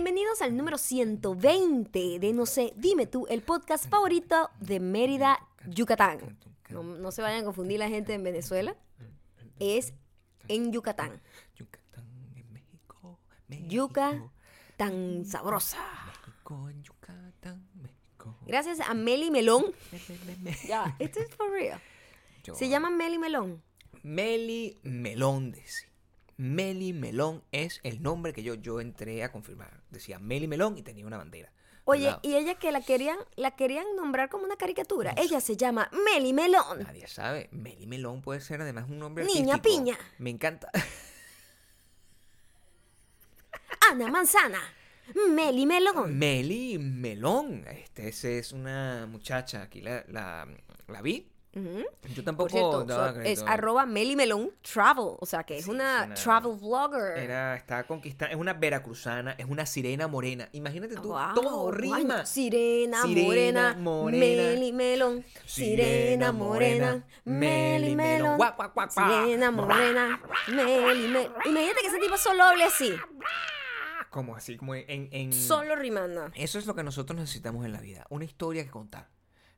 Bienvenidos al número 120 de No sé, dime tú, el podcast favorito de Mérida, Yucatán. No, no se vayan a confundir la gente en Venezuela. Es en Yucatán. Yucatán en México. Yuca tan sabrosa. México en Yucatán, México. Gracias a Meli Melón. Me, me, me, me. Ya, esto es for real. Yo- Se llama Meli Melón. Meli Melón. Meli Melón es el nombre que yo, yo entré a confirmar. Decía Meli Melón y tenía una bandera. Oye, y ella que la querían, la querían nombrar como una caricatura. Ella se llama Meli Melón. Nadie sabe. Meli Melón puede ser además un nombre Niña artístico. piña. Me encanta. Ana Manzana. Meli Melón. Meli Melón. Este, esa es una muchacha. Aquí la, la, la vi. Yo tampoco Por cierto, so- es arroba Meli Melón Travel. O sea que es Sí, una, travel vlogger. Era, está conquistando, es una veracruzana, es una sirena morena. Imagínate tú, Wow, todo rima. Sirena, Sirena, morena, morena. Meli Melón. Sirena morena, Meli Melón. Guap, guap, guap, guap. Sirena morena, Meli Melón. Imagínate que ese tipo solo hable así, Como así, como en, en- solo rimando. Eso es lo que nosotros necesitamos en la vida, una historia que contar.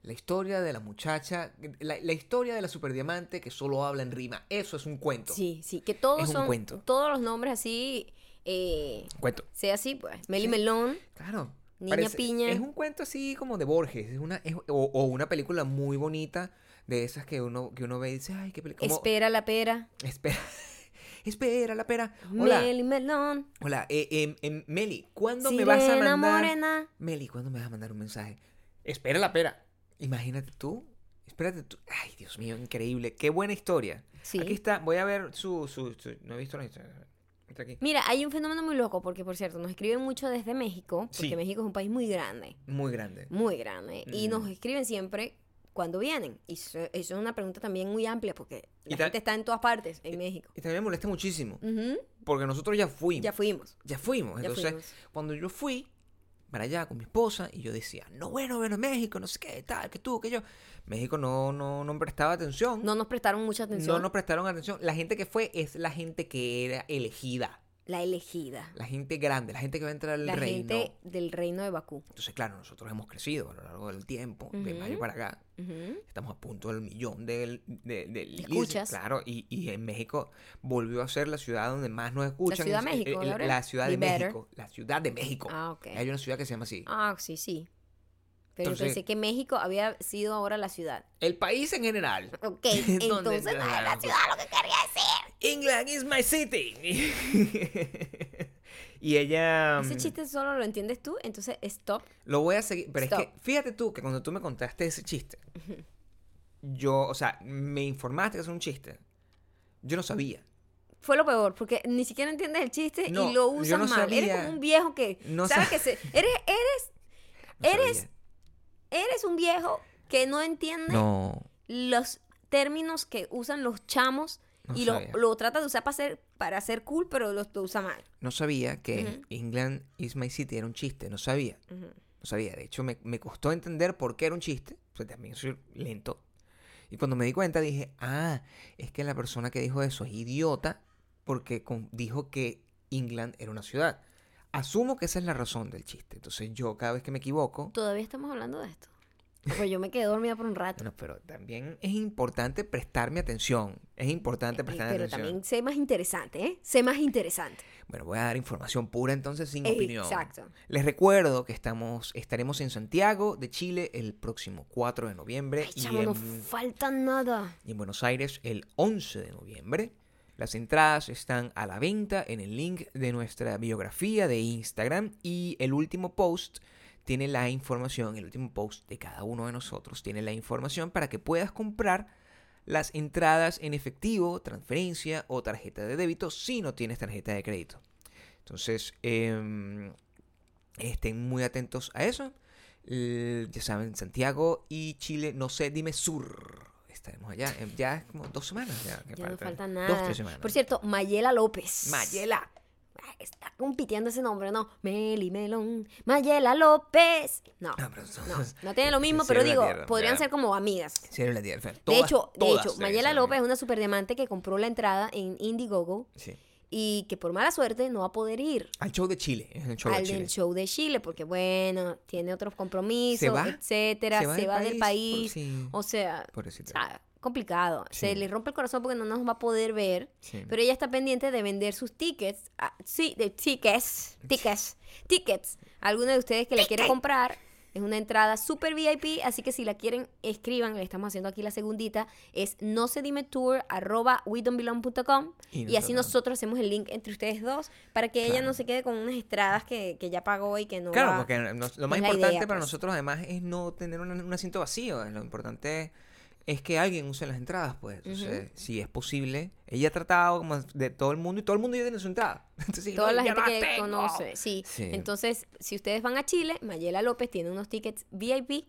La historia de la muchacha, la, la historia de la superdiamante que solo habla en rima. Eso es un cuento. Sí, sí, que todos Es un son, cuento. todos los nombres así, eh, Cuento. sea así, pues. Meli Sí. Melón, Claro. Niña Piña. Es un cuento así como de Borges. Es una, es- o, o una película muy bonita de esas que uno, que uno ve y dice, ay, qué película. Espera la pera, Espera. Espera la pera. Hola. Meli Melón, Hola. eh, em, em, Meli, ¿cuándo me vas a mandar? morena. Meli, ¿cuándo me vas a mandar un mensaje? Espera la pera. Imagínate tú. Espérate tú. Ay, Dios mío, increíble. Qué buena historia. Sí. Aquí está. Voy a ver su, su, su- No he visto la historia. Está aquí. Mira, hay un fenómeno muy loco, porque por cierto, nos escriben mucho desde México, porque Sí. México es un país muy grande, Muy grande. muy grande, y Mm. nos escriben siempre cuando vienen. Y eso, eso es una pregunta también muy amplia, porque la gente está en todas partes en México. Y también me molesta muchísimo. Porque nosotros ya fuimos. Ya fuimos. Ya fuimos. Ya Entonces, fuimos. cuando yo fui para allá con mi esposa y yo decía, no, bueno, bueno, México, no sé qué, tal, que tú, que yo. México no, no, no prestaba atención. No nos prestaron mucha atención. No nos prestaron atención. La gente que fue es la gente que era elegida. La elegida. La gente grande, la gente que va a entrar al La reino. gente del reino de Bakú. Entonces, claro, nosotros hemos crecido a lo largo del tiempo, de mayo para acá. Estamos a punto del millón de, de, de escuchas. Claro, y, y en México volvió a ser la ciudad donde más nos escuchan. Ciudad Es- de México, eh. La ciudad de better. México. La ciudad de México. Ah, ok. Hay una ciudad que se llama así. Ah, sí, sí. Pero Entonces- pensé que México había sido ahora la ciudad. El país en general. Ok, ¿Dónde entonces no es la ciudad lo que quería decir. England is my city. y ella... Ese chiste solo lo entiendes tú, entonces stop. Lo voy a seguir. Pero es Stop. que, fíjate tú que cuando tú me contaste ese chiste, yo, o sea, me informaste que es un chiste. Yo no sabía. Fue lo peor, porque ni siquiera entiendes el chiste No, y lo yo usas no mal. Eres sabía. como un viejo que No sabes sab- que se, eres eres No Eres- sabía. Eres un viejo que no entiende No. los términos que usan los chamos No y lo, lo trata de usar para ser para ser cool, pero lo, lo usa mal. No sabía que. England is my city era un chiste. No sabía. No sabía. De hecho, me, me costó entender por qué era un chiste. Pues también soy lento. Y cuando me di cuenta dije, ah, es que la persona que dijo eso es idiota porque con- dijo que England era una ciudad. Asumo que esa es la razón del chiste. Entonces yo cada vez que me equivoco... Todavía estamos hablando de esto. Pues yo me quedé dormida por un rato. Bueno, pero también es importante prestarme atención. Es importante Eh, prestarme pero atención. también sé más interesante, ¿eh? Sé más interesante. Bueno, voy a dar información pura entonces sin Eh, opinión. Exacto. Les recuerdo que estamos, estaremos en Santiago de Chile el próximo 4 de noviembre Ay, y, chamo, no en, falta nada. y en Buenos Aires el 11 de noviembre. Las entradas están a la venta en el link de nuestra biografía de Instagram y el último post tiene la información, el último post de cada uno de nosotros tiene la información para que puedas comprar las entradas en efectivo, transferencia o tarjeta de débito si no tienes tarjeta de crédito. Entonces, em, estén muy atentos a eso. Ya saben, Santiago y Chile, no sé, dime sur. Allá. em, Ya es como dos semanas. Ya, que Ya no falta Dos, nada. tres semanas. Por cierto, Mayela López. Mayela. Ay, Está compitiendo ese nombre, ¿no? Meli Melón. Mayela López. No, No, no, no tiene lo mismo, pero digo, tierra, podrían ya. ser como amigas. Cielo la tierra. de Todas- hecho, de hecho, Mayela López es una superdiamante que compró la entrada en Indiegogo Sí. Y que por mala suerte no va a poder ir Al show de Chile. El show al de Chile. del show de Chile, porque bueno, tiene otros compromisos, va? etcétera, se va, del país. por- sí, O sea, complicado. Se le rompe el corazón porque no nos va a poder ver. Sí. Pero ella está pendiente de vender sus tickets. ah, sí, de tickets. Tickets. Tickets. Alguno de ustedes que le quiere comprar. Es una entrada super VIP, así que si la quieren, escriban. Le estamos haciendo aquí la segundita. Es no se dime tour arroba wedon'tbelong.com Y y, así nosotros- hacemos el link entre ustedes dos para que ella no se quede con unas estradas que, que ya pagó y que no Claro, va- porque nos- lo más importante idea, para pues. nosotros además es no tener un, un asiento vacío. Lo importante es que alguien use las entradas, pues. Si es posible, ella ha tratado como de todo el mundo y todo el mundo ya tiene su entrada. Entonces, Toda no, la gente no que tengo. conoce, sí. Sí. Entonces, si ustedes van a Chile, Mayela López tiene unos tickets VIP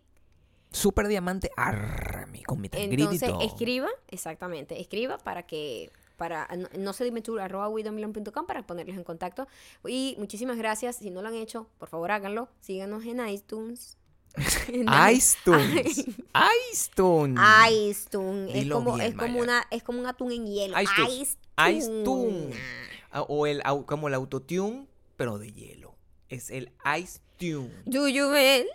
Super diamante Army con mi Entonces, escriba, exactamente, escriba para que para no, no se dime arroba widomilon.com para ponerlos en contacto. Y muchísimas gracias. Si no lo han hecho, por favor háganlo. Síganos en iTunes. ITunes. iTunes. iTunes. Es como, bien, es como una, es como un atún en hielo. iTunes. iTunes. Ah, O el, como el autotune, pero de hielo. Es el iTunes. Do you believe?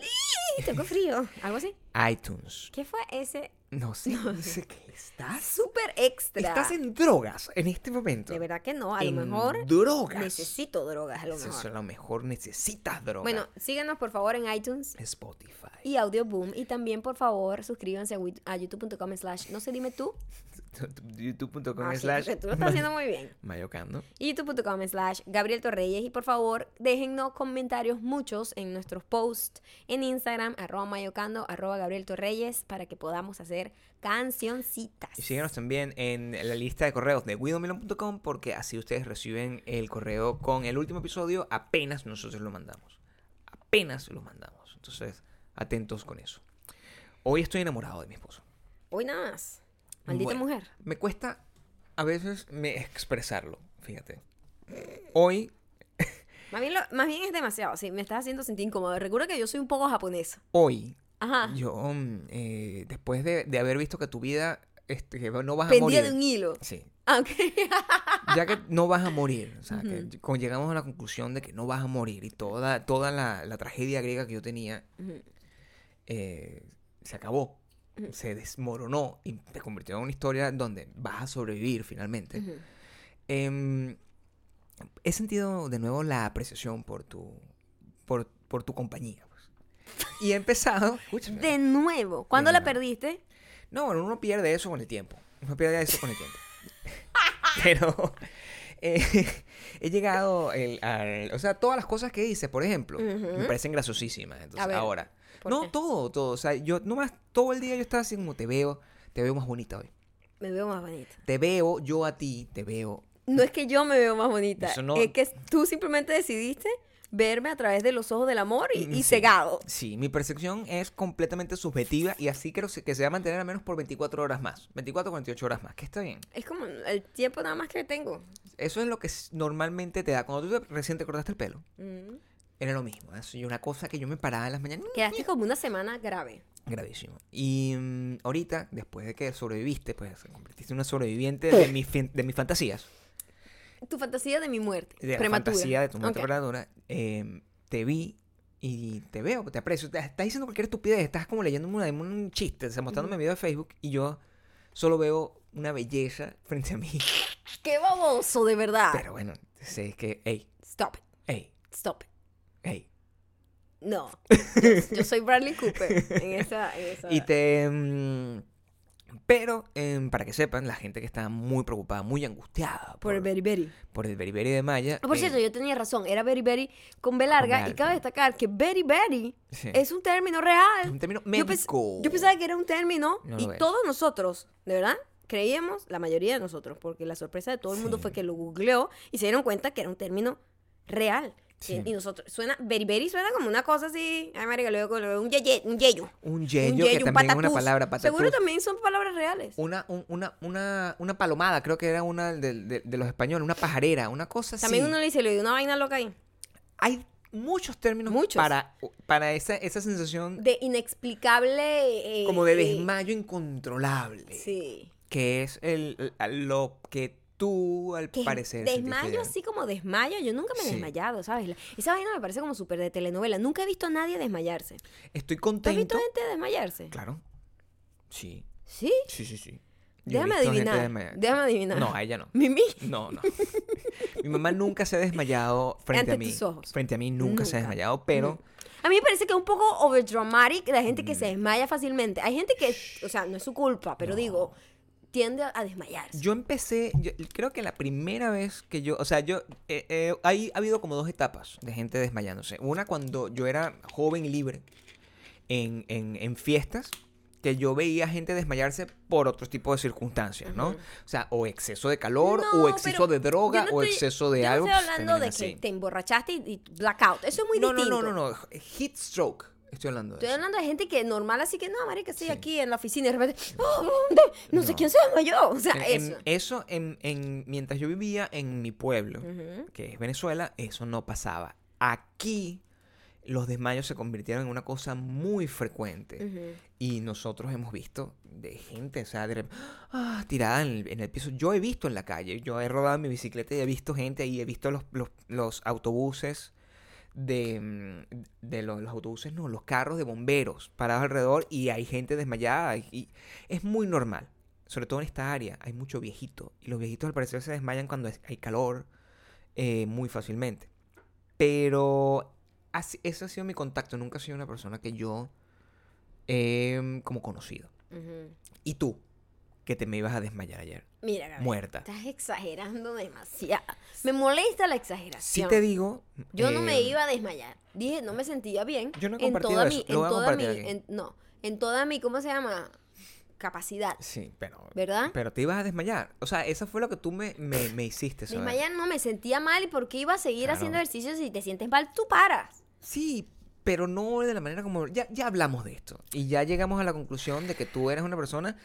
Tengo frío. Algo así. iTunes. ¿Qué fue ese No sé, no sé qué. ¿Estás? súper extra? Estás en drogas en este momento. De verdad que no. A lo mejor Drogas. necesito drogas. A lo mejor. a lo mejor necesitas drogas. Bueno, síganos por favor en iTunes Spotify. y Audio Boom. Y también, por favor, suscríbanse a, a youtube.com slash no se dime tú. youtube.com Ah, sí, slash porque tú lo estás haciendo muy bien. mayocando. Youtube.com slash Gabriel Torreyes. Y por favor, déjennos comentarios muchos en nuestros posts en Instagram, arroba mayocando, arroba Gabriel Torreyes, para que podamos hacer cancioncitas. Y síguenos también en la lista de correos de guidomilon.com porque así ustedes reciben el correo con el último episodio apenas nosotros lo mandamos. Apenas lo mandamos. Entonces, atentos con eso. Hoy estoy enamorado de mi esposo. Hoy nada más. Maldita Bueno, mujer. Me cuesta a veces me expresarlo, fíjate. Hoy, Más bien, lo- más bien es demasiado. Sí, me estás haciendo sentir incómodo. Recuerda que yo soy un poco japonesa. hoy, Ajá. yo, mm, eh, después de, de haber visto que tu vida, este, que no vas a morir. de un hilo. Sí. Ah, ok. ya que no vas a morir, o sea, que con- llegamos a la conclusión de que no vas a morir y toda, toda la, la tragedia griega que yo tenía eh, se acabó, se desmoronó y te convirtió en una historia donde vas a sobrevivir finalmente. Ujú. Em, he sentido de nuevo la apreciación por tu, por, por tu compañía. pues. Y he empezado, escúchame. De nuevo. ¿Cuándo De la nuevo. perdiste? No, bueno, uno pierde eso con el tiempo. Uno pierde eso con el tiempo. Pero eh, he llegado el- al... O sea, todas las cosas que hice, por ejemplo, me Ujú. parecen graciosísimas. Entonces, ahora... ¿por No, qué? todo, todo. O sea, yo nomás todo el día yo estaba así como te veo, te veo más bonita hoy. Me veo más bonita. Te veo, yo a ti, te veo. No es que yo me veo más bonita. Eso no- Es que tú simplemente decidiste verme a través de los ojos del amor y, y sí. cegado. Sí, mi percepción es completamente subjetiva y así creo que se va a mantener al menos por 24 horas más. 24 o 48 horas más, que está bien. Es como el tiempo nada más que tengo. Eso es lo que normalmente te da. Cuando tú te- recién te cortaste el pelo, Mm. Era lo mismo. Es una cosa que yo me paraba en las mañanas. Quedaste como una semana grave. Gravísimo. Y mm, ahorita, después de que sobreviviste, pues te convertiste en una sobreviviente de, mi de mis fantasías. Tu fantasía de mi muerte. De la prematura. fantasía de tu muerte Ok. prematura. eh, te vi y te veo, te aprecio. Te- estás diciendo cualquier estupidez. Estás como leyéndome una- un chiste, o sea, mostrándome video de Facebook y yo solo veo una belleza frente a mí. Qué baboso, de verdad. Pero bueno, sé que, hey, Stop it. hey, Stop it. Hey. No. Yo, yo soy Bradley Cooper en esa. En esa... Y te... mm, pero, em, para que sepan, la gente que está muy preocupada, muy angustiada Por el Berry Berry. por el beriberi de Maya. Ah, por eh, cierto, yo tenía razón. Era Berry con B larga. B Y cabe destacar que Berry sí, es un término real. es un término Yo, médico. yo pensaba que era un término No y todos nosotros, de verdad, creíamos, la mayoría de nosotros, porque la sorpresa de todo el mundo Sí. fue que lo googleó y se dieron cuenta que era un término real. Sí. Y, nosotros, suena, beriberi suena como una cosa así, ay marica, luego, luego, un yeye, un yeyo. Un Un yeyo, que un también es una palabra patatús. Seguro también son palabras reales. Una, un- una, una, una palomada, creo que era una de, de- de los españoles, una pajarera, una cosa así. También uno le dice, le dio una vaina loca ahí. Hay muchos términos Muchos. para, para esa, esa sensación De inexplicable. eh, como de eh, desmayo incontrolable. Sí. Que es el- lo que tú, al Que parecer. desmayo así como desmayo, yo nunca me he Sí. desmayado, ¿sabes? Esa vaina me parece como súper de telenovela. Nunca he visto a nadie desmayarse. Estoy ¿Tú has visto contento. gente desmayarse? Claro. Sí, ¿Sí? sí, sí, sí. Yo Déjame adivinar. Déjame adivinar. No, a ella no. Mimi. No, no. Mi mamá nunca se ha desmayado frente a mí. tus ojos. Frente a mí nunca, se ha desmayado, pero A mí me parece que es un poco overdramatic la gente que Mm. se desmaya fácilmente. Hay gente que, o sea, no es su culpa, pero digo, tiende a desmayarse. yo empecé, yo creo que la primera vez que yo, o sea, yo, eh, eh, hay, ha habido como dos etapas de gente desmayándose. Una cuando yo era joven y libre en, en, en fiestas, que yo veía gente desmayarse por otro tipo de circunstancias, ¿no? Ujú. O sea, o exceso de calor, No, o exceso de droga, no o estoy- exceso de yo algo. No estoy pues, hablando de que así. te emborrachaste y, y blackout. Eso es muy no, no, distinto. no, no, no, heat stroke. Estoy hablando de Estoy eso. hablando de gente que normal, así que no, marica, estoy Sí. aquí en la oficina y de repente, "Oh. No, sé quién se desmayó. O sea, En- en- eso. en, en- mientras yo vivía en mi pueblo, que es Venezuela, eso no pasaba. Aquí los desmayos se convirtieron en una cosa muy frecuente. Y nosotros hemos visto de gente, o sea, de rep- ah, tirada en el, en el piso. Yo he visto en la calle, yo he rodado mi bicicleta y he visto gente ahí, he visto los, los, los autobuses de, mm, de los, los autobuses, no, los carros de bomberos parados alrededor y hay gente desmayada. Y, es muy normal, sobre todo en esta área, hay mucho viejito. Y los viejitos al parecer se desmayan cuando hay calor eh, muy fácilmente. Pero así- ese ha sido mi contacto, nunca he sido una persona que yo he como conocido. ¿Y tú? Que te me ibas a desmayar ayer. Mira, Gabriel, Muerta. Estás exagerando demasiado. Me molesta la Si exageración. te digo... Yo no me eh, iba a desmayar. Dije, no me sentía bien. Yo no he en toda eso. mi, Lo en toda mi, en- no, en toda mi, ¿cómo se llama? Capacidad, Sí, pero... ¿verdad? Pero te ibas a desmayar. O sea, eso fue lo que tú me, me, me hiciste. Desmayar no me sentía mal y porque iba a seguir Claro. haciendo ejercicio si te sientes mal, tú paras. Sí, pero no de la manera como... Ya, ya hablamos de esto. Y ya llegamos a la conclusión de que tú eres una persona...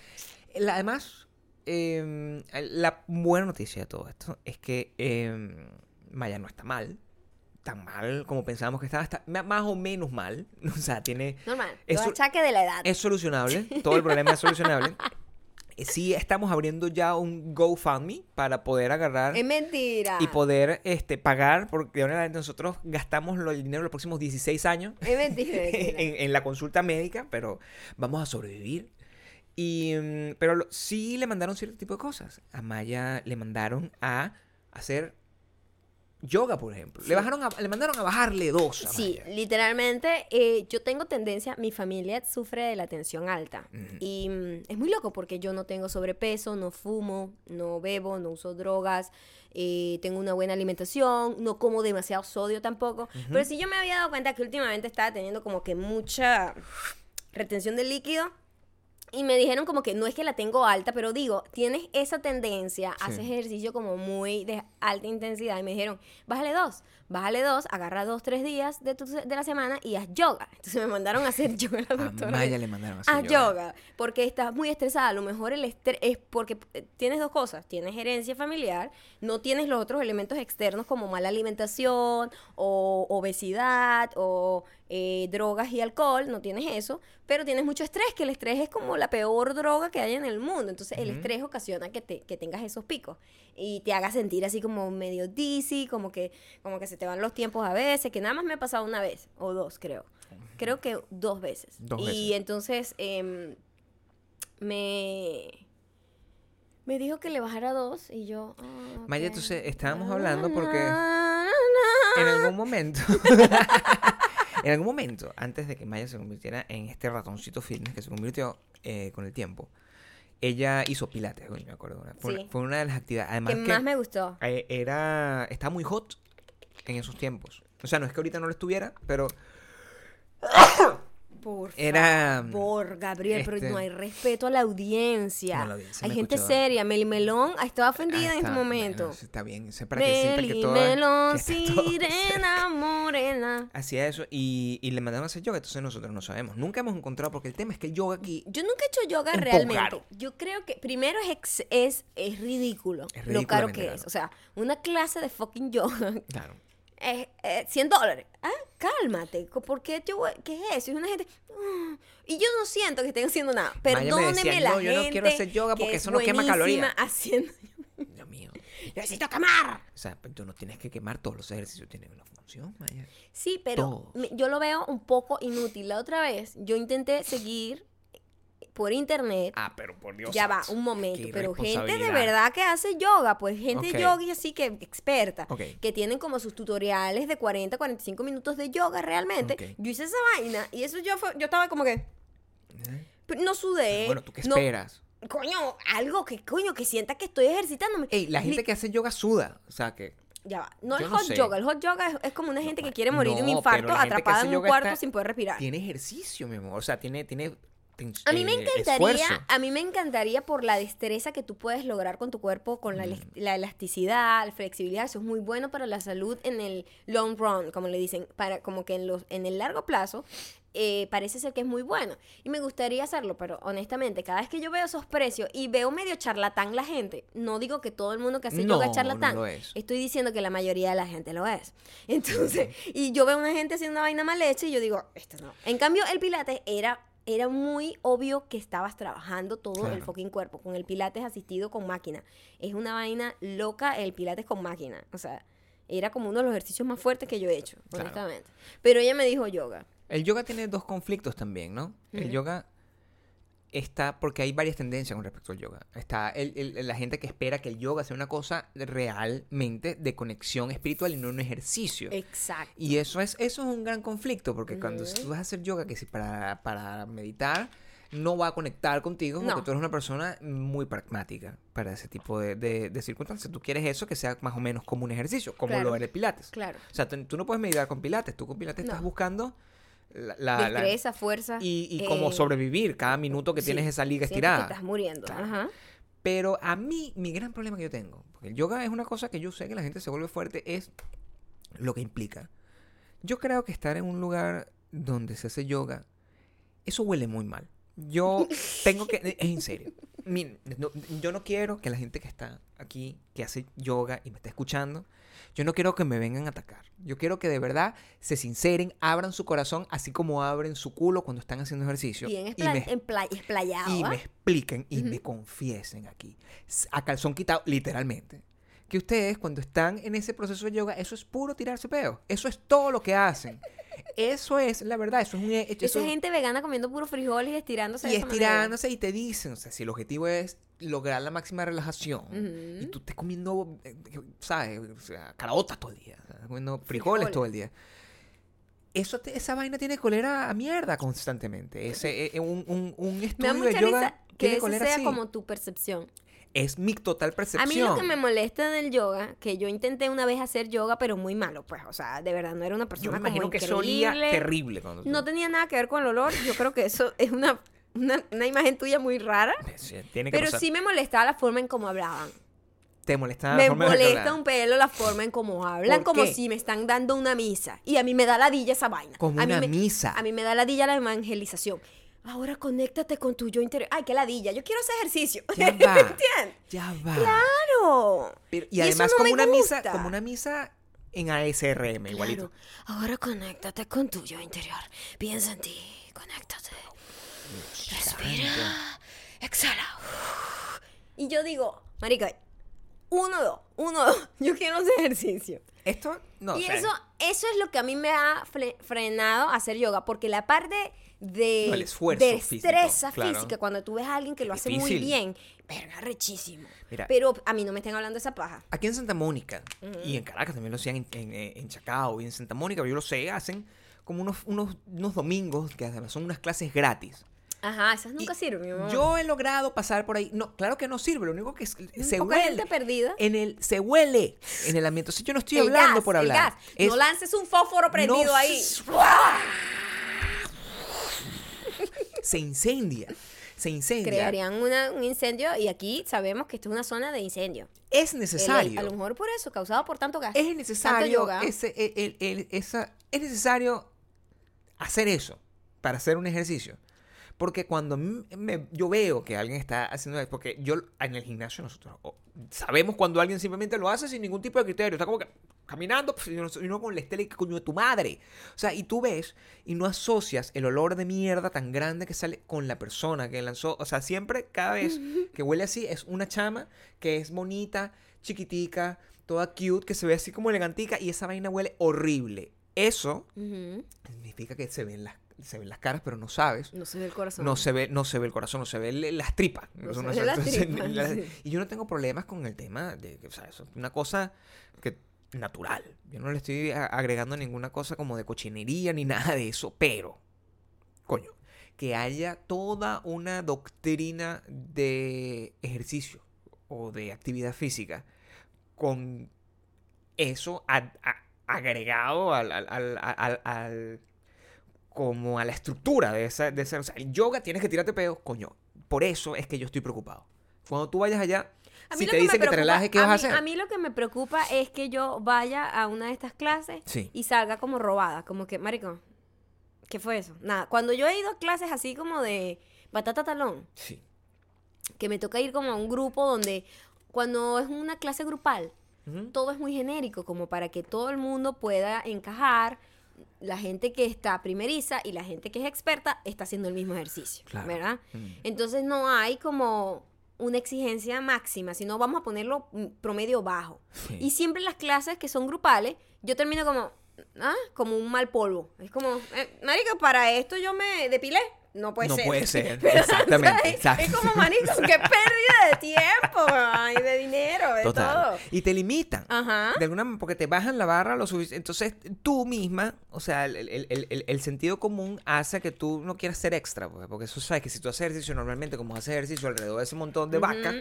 Además, em, la buena noticia de todo esto es que em, Maya no está mal. Tan mal como pensábamos que estaba. Está más o menos mal. O sea, tiene... Normal. Los achaques de la edad. Es solucionable. Todo el problema es solucionable. Eh, Sí estamos abriendo ya un GoFundMe para poder agarrar... Es mentira. y poder este, pagar, porque de nosotros gastamos lo- el dinero los próximos 16 años Es mentira. es mentira. en, en la consulta médica, pero vamos a sobrevivir. Y, mm, pero lo- sí le mandaron cierto tipo de cosas. A Maya le mandaron a hacer yoga, por ejemplo. Sí. Le, bajaron a- le mandaron a bajarle dos. A Sí, Maya. literalmente eh, yo tengo tendencia, mi familia sufre de la tensión alta y mm, es muy loco porque yo no tengo sobrepeso, no fumo, no bebo, no uso drogas, eh, tengo una buena alimentación, no como demasiado sodio tampoco, pero sí yo me había dado cuenta que últimamente estaba teniendo como que mucha retención de líquido y me dijeron como que no es que la tengo alta, pero digo, tienes esa tendencia, Sí. haces ejercicio como muy de alta intensidad. Y me dijeron, bájale dos, bájale dos, agarra dos, tres días de, tu, de la semana y haz yoga. Entonces me mandaron a hacer yoga la A doctora. Maya le mandaron a hacer Haz yoga, porque estás muy estresada. A lo mejor el estrés es porque eh, tienes dos cosas. Tienes herencia familiar, no tienes los otros elementos externos como mala alimentación o obesidad o eh, drogas y alcohol. No tienes eso, pero tienes mucho estrés, que el estrés es como la peor droga que hay en el mundo. Entonces el estrés ocasiona que, te, que tengas esos picos y te haga sentir así como medio dizzy, como que, como que se te van los tiempos a veces, que nada más me ha pasado una vez o dos, creo. Creo que dos veces. Dos y veces. entonces em, me, me dijo que le bajara dos y yo... ah, Maya, ok. entonces, estábamos hablando porque- En algún momento. en algún momento, antes de que Maya se convirtiera en este ratoncito fitness que se convirtió eh, con el tiempo, ella hizo pilates, coño, me acuerdo. Fue, Sí. una, fue una de las actividades. Además, que que más me gustó. eh, era. Estaba muy hot en esos tiempos. O sea, no es que ahorita no lo estuviera, pero Por era. favor, Gabriel, pero este- no hay respeto a la audiencia. No, la audiencia hay gente escuchó. seria. Meli Melón estaba Ah, ofendida en este momento. bueno, está bien. sé para que sepan que Meli toda- Melón, que todo- sirena morena. Hacía eso y, y le mandaron a hacer yoga, entonces nosotros no sabemos. Nunca hemos encontrado, porque el tema es que el yoga aquí Yo nunca he hecho yoga realmente. caro. Yo creo que primero es, ex- es, es ridículo Es lo caro que es. O sea, una clase de fucking yoga Claro. Es, es 100 dólares. Ah, cálmate. ¿Por qué, yo voy- ¿Qué es eso? Y una gente... "Ah", y yo no siento que estén haciendo nada. Perdóneme decía, la "No, gente yo no quiero hacer yoga que porque es eso no quema calorías". haciendo... Dios mío. necesito quemar. O sea, pero tú no tienes que quemar todos los ejercicios, tienen una función, Maya. Sí, pero Todos. yo lo veo un poco inútil. La otra vez yo intenté seguir por internet. Ah, pero por Dios. ya va, un momento. Pero gente de verdad que hace yoga, pues gente Ok. yogi así que experta, Ok. que tienen como sus tutoriales de 40, 45 minutos de yoga realmente. Yo hice esa vaina y eso yo, fue- yo estaba como que, ¿Eh? pero no sudé. Bueno, ¿tú qué no- esperas? coño, algo que, coño, que sienta que estoy ejercitándome. Ey, la gente que hace yoga suda. O sea, que Ya va. No el no hot sé. yoga. El hot yoga es, es como una gente que quiere morir de un no, infarto atrapada en un cuarto está- sin poder respirar. tiene ejercicio, mi amor. O sea, tiene, tiene A mí me eh, encantaría, esfuerzo. a mí me encantaría por la destreza que tú puedes lograr con tu cuerpo, con Mm. la, elas- la elasticidad, la flexibilidad, eso es muy bueno para la salud en el long run, como le dicen, para como que en los en el largo plazo eh, parece ser que es muy bueno y me gustaría hacerlo, pero honestamente cada vez que yo veo esos precios y veo medio charlatán la gente, no digo que todo el mundo que hace yoga es charlatán, no lo es. estoy diciendo que la mayoría de la gente lo es. Entonces, y yo veo una gente haciendo una vaina mal hecha y yo digo, esto no. En cambio, el pilates era, era muy obvio que estabas trabajando todo el fucking cuerpo con el pilates asistido con máquina. Es una vaina loca el pilates con máquina. O sea, era como uno de los ejercicios más fuertes que yo he hecho, Claro. honestamente. Pero ella me dijo yoga. El yoga tiene dos conflictos también, ¿no? El yoga está, porque hay varias tendencias con respecto al yoga. Está el- el- la gente que espera que el yoga sea una cosa realmente de conexión espiritual y no un ejercicio. Exacto. Y eso es, eso es un gran conflicto, porque cuando tú vas a hacer yoga, que si para, para meditar, no va a conectar contigo, porque No. tú eres una persona muy pragmática para ese tipo de, de- de circunstancias. Tú quieres eso que sea más o menos como un ejercicio, como Claro. lo era el Pilates. Claro. O sea, tú, no puedes meditar con Pilates, tú con Pilates estás buscando la, la- la- Destreza, fuerza. y, y eh, cómo sobrevivir cada minuto que sí, tienes esa liga sientes que estirada. estás muriendo. Claro. Ajá. Pero a mí, mi gran problema que yo tengo, porque el yoga es una cosa que yo sé que la gente se vuelve fuerte, es lo que implica. Yo creo que estar en un lugar donde se hace yoga, eso huele muy mal. Yo tengo que, es en serio. Miren, no- yo no quiero que la gente que está aquí, que hace yoga y me está escuchando, yo no quiero que me vengan a atacar. Yo quiero que de verdad se sinceren, abran su corazón, así como abren su culo cuando están haciendo ejercicio. Bien y explayado. y ¿ah? me expliquen y me confiesen aquí, a calzón quitado, literalmente, que ustedes cuando están en ese proceso de yoga, eso es puro tirarse peo. Eso es todo lo que hacen. Eso es la verdad, eso es un hecho. Esa gente vegana comiendo puros frijoles y estirándose. de y manera. estirándose y te dicen, o sea, si el objetivo es lograr la máxima relajación y tú estés comiendo, eh, ¿sabes? O sea, caraotas todo el día, comiendo frijoles, Frijoles. todo el día. Eso te- esa vaina tiene colera a mierda constantemente. Ese, eh, un, un, un da estudio de yoga que tiene ese colera sea así. como tu percepción. Es mi total percepción. A mí lo que me molesta del yoga, que yo intenté una vez hacer yoga, pero muy malo, pues, o sea, de verdad, no era una Yo persona me imagino como que eso olía increíble. terrible cuando No tenía nada que ver con el olor, yo creo que eso es una, una, una imagen tuya muy rara, Sí, tiene que pero pasar. sí me molestaba la forma en cómo hablaban. te molesta me molesta un pelo la forma en cómo hablan, ¿Por como qué? si me están dando una misa. Y a mí me da ladilla esa vaina. Como a mí una me- misa. A mí me da ladilla la evangelización. Ahora conéctate con tu yo interior. Ay, qué ladilla. Yo quiero hacer ejercicio. Ya va. ¿Entiendes? Ya va. Claro. Pero- y, además no como una misa, como una misa en ASRM, igualito. Claro. Ahora conéctate con tu yo interior. Piensa en ti. Conéctate. Respira. Exhala. Y yo digo, marica, uno, dos, uno, dos. Yo quiero hacer ejercicio. Esto, no y o sea, eso, eso es lo que a mí me ha fre- frenado a hacer yoga, porque la parte de, No, el esfuerzo de físico, destreza claro. física, cuando tú ves a alguien que lo hace muy bien, verga, rechísimo. Mira. Pero a mí no me estén hablando de esa paja. Aquí en Santa Mónica y en Caracas también lo hacían en, en, en Chacao y en Santa Mónica, yo lo sé, hacen como unos, unos, unos domingos que además son unas clases gratis. Ajá, esas nunca Y sirven, mi amor. Yo he logrado pasar por ahí. No, claro que no sirve. Lo único que es- Un se poco huele. gente perdida. En el, se huele en el ambiente. O sea, yo no estoy El hablando gas, por el hablar. gas. Es- No lances un fósforo prendido no- ahí. Se incendia. Se incendia. Crearían una- un incendio y aquí sabemos que esto es una zona de incendio. Es El- necesario. a lo mejor por eso, causado por tanto gas. es necesario. yoga. Ese, el- el- el- esa, es necesario hacer eso para hacer un ejercicio. Porque cuando me- yo veo que alguien está haciendo eso, porque yo en el gimnasio nosotros sabemos cuando alguien simplemente lo hace sin ningún tipo de criterio, está como que caminando pues, y no, y no con la estela y coño de tu madre. O sea, y tú ves y no asocias el olor de mierda tan grande que sale con la persona que lanzó. O sea, siempre, cada vez que huele así, es una chama que es bonita, chiquitica, toda cute, que se ve así como elegantica y esa vaina huele horrible. Eso significa que se ven las, se ven las caras, pero no sabes. No se ve el corazón. No se ve, no se ve el corazón, no se ve las tripas. No Eso se no ve se- las entonces, tripas, la- sí. Y yo no tengo problemas con el tema de que, o sea, eso es una cosa que natural. Yo no le estoy agregando ninguna cosa como de cochinería ni nada de eso, pero, coño, que haya toda una doctrina de ejercicio o de actividad física con eso a- a- agregado al, al- al- al- al- como a la estructura de esa, de esa- o sea, el yoga tienes que tirarte pedos, coño. Por eso es que yo estoy preocupado. Cuando tú vayas allá, A si te dicen que te relajes, ¿qué a vas a mí- hacer? A mí lo que me preocupa es que yo vaya a una de estas clases Sí. y salga como robada, como que, marico, ¿qué fue eso? Nada, cuando yo he ido a clases así como de batata talón, Sí. que me toca ir como a un grupo donde cuando es una clase grupal, todo es muy genérico, como para que todo el mundo pueda encajar. La gente que está primeriza y la gente que es experta está haciendo el mismo ejercicio, Claro. ¿verdad? Mm. Entonces no hay como una exigencia máxima, sino vamos a ponerlo mm, promedio bajo. Sí. Y siempre las clases que son grupales, yo termino como, ¿ah? Como un mal polvo. Es como, eh, marico, para esto yo me depilé. No puede No ser. puede ser, Pero, exactamente. Es como, marico, qué pérdida de tiempo, ay, de dinero, de Total. todo. Y te limitan. Ajá. De alguna manera, porque te bajan la barra lo suficiente. Entonces, tú misma, o sea, el, el- el- el- sentido común hace que tú no quieras ser extra. pues, Porque eso sabes que si tú haces ejercicio normalmente, como haces ejercicio alrededor de ese montón de vacas,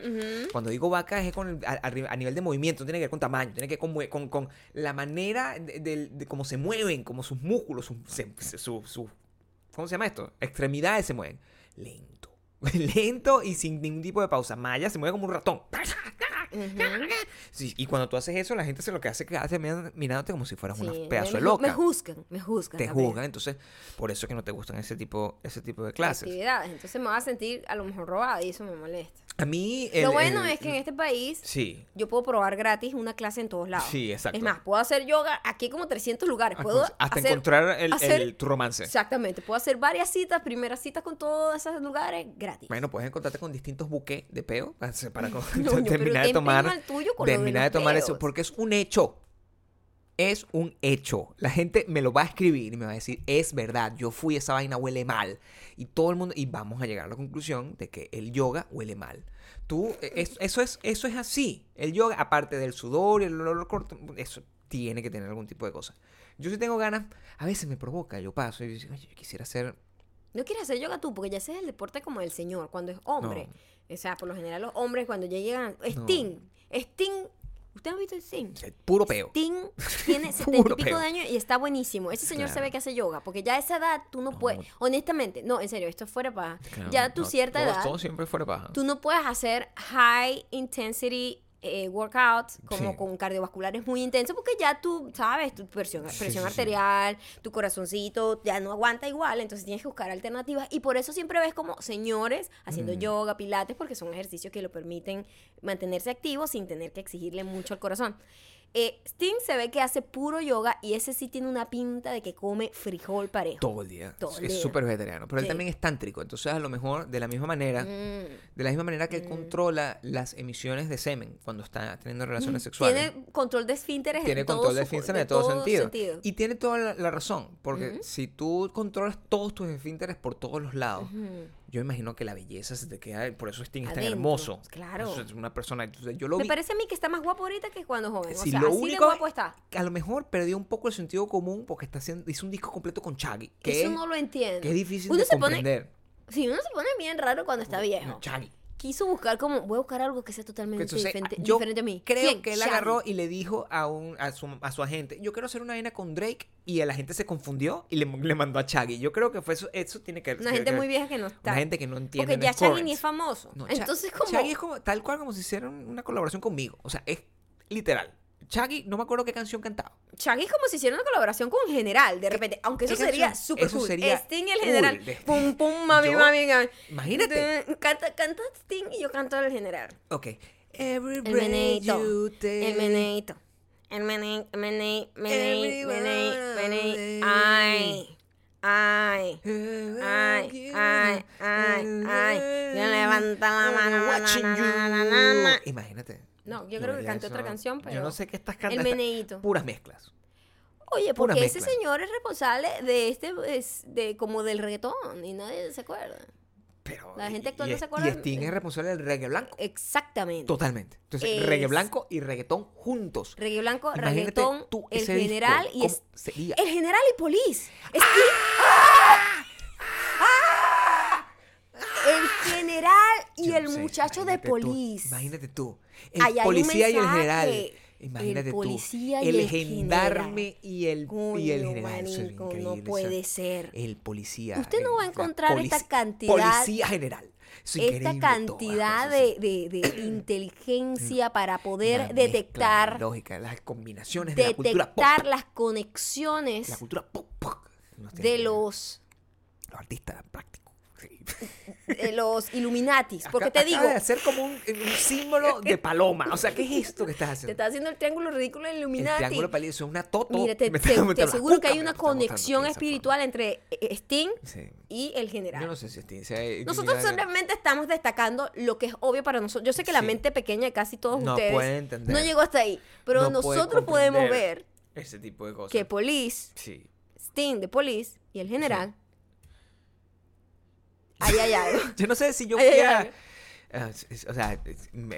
cuando digo vaca es con el- a, a- nivel de movimiento, no tiene que ver con tamaño, tiene que ver con, con, con la manera de, de- de cómo se mueven, como sus músculos, sus, se- su- su- ¿cómo se llama esto? Extremidades se mueven. Lento. Lento y sin ningún tipo de pausa. Maya se mueve como un ratón. Sí, y cuando tú haces eso, la gente se lo que hace es que hace mirándote como si fueras Sí, una pedazo me, de loca. Me juzgan, me juzgan. te también. juzgan, entonces por eso es que no te gustan ese tipo, ese tipo de clases. Actividades. Entonces me voy a sentir a lo mejor robada y eso me molesta. A mí lo bueno el- es que en este país sí, yo puedo probar gratis una clase en todos lados. Sí, exacto. Es más, puedo hacer yoga aquí como 300 lugares. Puedo hasta hacer- encontrar el, hacer- el- tu romance. Exactamente. Puedo hacer varias citas, primeras citas con todos esos lugares gratis. Bueno, puedes encontrarte con distintos buques de peo para, terminar de tomar, empeño el tuyo con lo de terminar de tomar eso, porque es un hecho. Es un hecho. La gente me lo va a escribir y me va a decir, es verdad, yo fui, esa vaina huele mal. Y todo el mundo, y vamos a llegar a la conclusión de que el yoga huele mal. Tú, e- es- eso, es, eso es así. El yoga, aparte del sudor y el olor corto, eso tiene que tener algún tipo de cosa. Yo sí tengo ganas, a veces me provoca, yo paso y digo, yo quisiera hacer No quieres hacer yoga tú, porque ya ese es el deporte como del señor, cuando es hombre. O sea, por lo general los hombres cuando ya llegan... Sting. Sting. ¿Usted ha visto Sting? eh, puro peo. Sting tiene setenta y pico de años y está buenísimo. Ese señor se Claro. ve que hace yoga, porque ya a esa edad tú no, No. puedes, honestamente, no, en serio, esto es fuera Claro, ya a tu no, cierta todo- edad, Todo siempre fuera paja. tú no puedes hacer high intensity eh, workouts como Sí. con cardiovasculares muy intensos porque ya tú sabes tu presión, presión sí, sí. arterial, tu corazoncito ya no aguanta igual, entonces tienes que buscar alternativas y por eso siempre ves como señores haciendo Mm. yoga, pilates, porque son ejercicios que lo permiten mantenerse activos sin tener que exigirle mucho al corazón. Eh, Sting se ve que hace puro yoga y ese sí tiene una pinta de que come frijol parejo. Todo el día. Todo el es súper vegetariano. Pero Sí. él también es tántrico. Entonces, a lo mejor, de la misma manera, Mm. de la misma manera que él Mm. controla las emisiones de semen cuando está teniendo relaciones sexuales. Tiene control de esfínteres Tiene en todo control de su- esfínteres de todo, sentido. sentido. Y tiene toda la, la razón. Porque si tú controlas todos tus esfínteres por todos los lados. Yo imagino que la belleza se te queda. Por eso Sting es tan hermoso. claro. Eso es una persona. entonces, yo lo Me vi. parece a mí que está más guapo ahorita que cuando joven. Sí, o sea, lo así único de guapo está. a lo mejor perdió un poco el sentido común porque está haciendo, hizo un disco completo con Chaggy. Que Eso es, no lo entiendo. que es difícil Uno de se pone-. Sí, uno se pone bien raro cuando está viejo. No, Chaggy. Quiso buscar como, voy a buscar algo que sea totalmente Entonces, diferente, yo diferente a mí. Creo ¿Quién? que él Shaggy. agarró y le dijo a, un, a, su, a su agente, yo quiero hacer una vaina con Drake y la gente se confundió y le, le mandó a Chaggy. Yo creo que fue eso, eso tiene que Una que- gente que- muy vieja que no está. Una gente que no entiende. Porque ya Shaggy currents. ni es famoso. No, Entonces, como. Shaggy es como, tal cual como si hicieran una colaboración conmigo. O sea, es literal. Shaggy, no me acuerdo qué canción cantaba. Shaggy es como si hiciera una colaboración con un general, de repente. Aunque eso sería súper cool. sería Sting el cool. general. Pum, pum, mami, Yo- mami. mami. Imagínate. Canta, canta Sting y yo canto el general. Ok. Every El meneito. you take. El meneito. El meneito, el. Ay. Ay. Ay, ay, ay, ay. Yo levanta la mano. Imagínate. No, yo creo que cante otra canción, pero... Yo no sé qué estás El cantando. meneíto. Puras mezclas. Oye, pura porque ese mezcla. señor es responsable de este, es de como del reggaetón y nadie se acuerda. Pero, La gente y- actual y, no se y acuerda Sting de- es responsable del reggae blanco. Exactamente. Totalmente. Entonces, Es- reggae blanco y reggaetón juntos. Reggae blanco, Imagínate reggaetón, tú el disco, general y ¿cómo es, sería? el general y polis. Es que- El general y Yo el no sé, muchacho de polis. imagínate tú. El policía y el general. Imagínate El tú. policía y el el gendarme y el, y el Coño, general. Es no puede ser. El policía. Usted no va a encontrar esta cantidad- Policía general. Es Esta cantidad de, de- de inteligencia para así. poder detectar, lógica, las combinaciones de la cultura pop. detectar las conexiones La cultura pop. pop, de los, los artistas prácticos. sí. de los Illuminatis. Porque Acá- te digo, acaba de hacer como un, un símbolo de paloma. O sea, ¿qué es esto que estás te haciendo? está haciendo el triángulo ridículo El Illuminati. triángulo pálido, eso es una toto. Mira, te, te- te aseguro que hay una conexión de espiritual entre eh, Sting. Sí. y el general. Yo no sé si Sting sea- Nosotros simplemente estamos destacando lo que es obvio para nosotros. Yo sé que la mente pequeña de casi todos No ustedes puede entender. no llegó hasta ahí, pero No nosotros podemos ver ese tipo de cosas. que Police, Sí. Sting de Police y el general, ahí hay algo. Yo no sé si yo algo. Ah, O sea,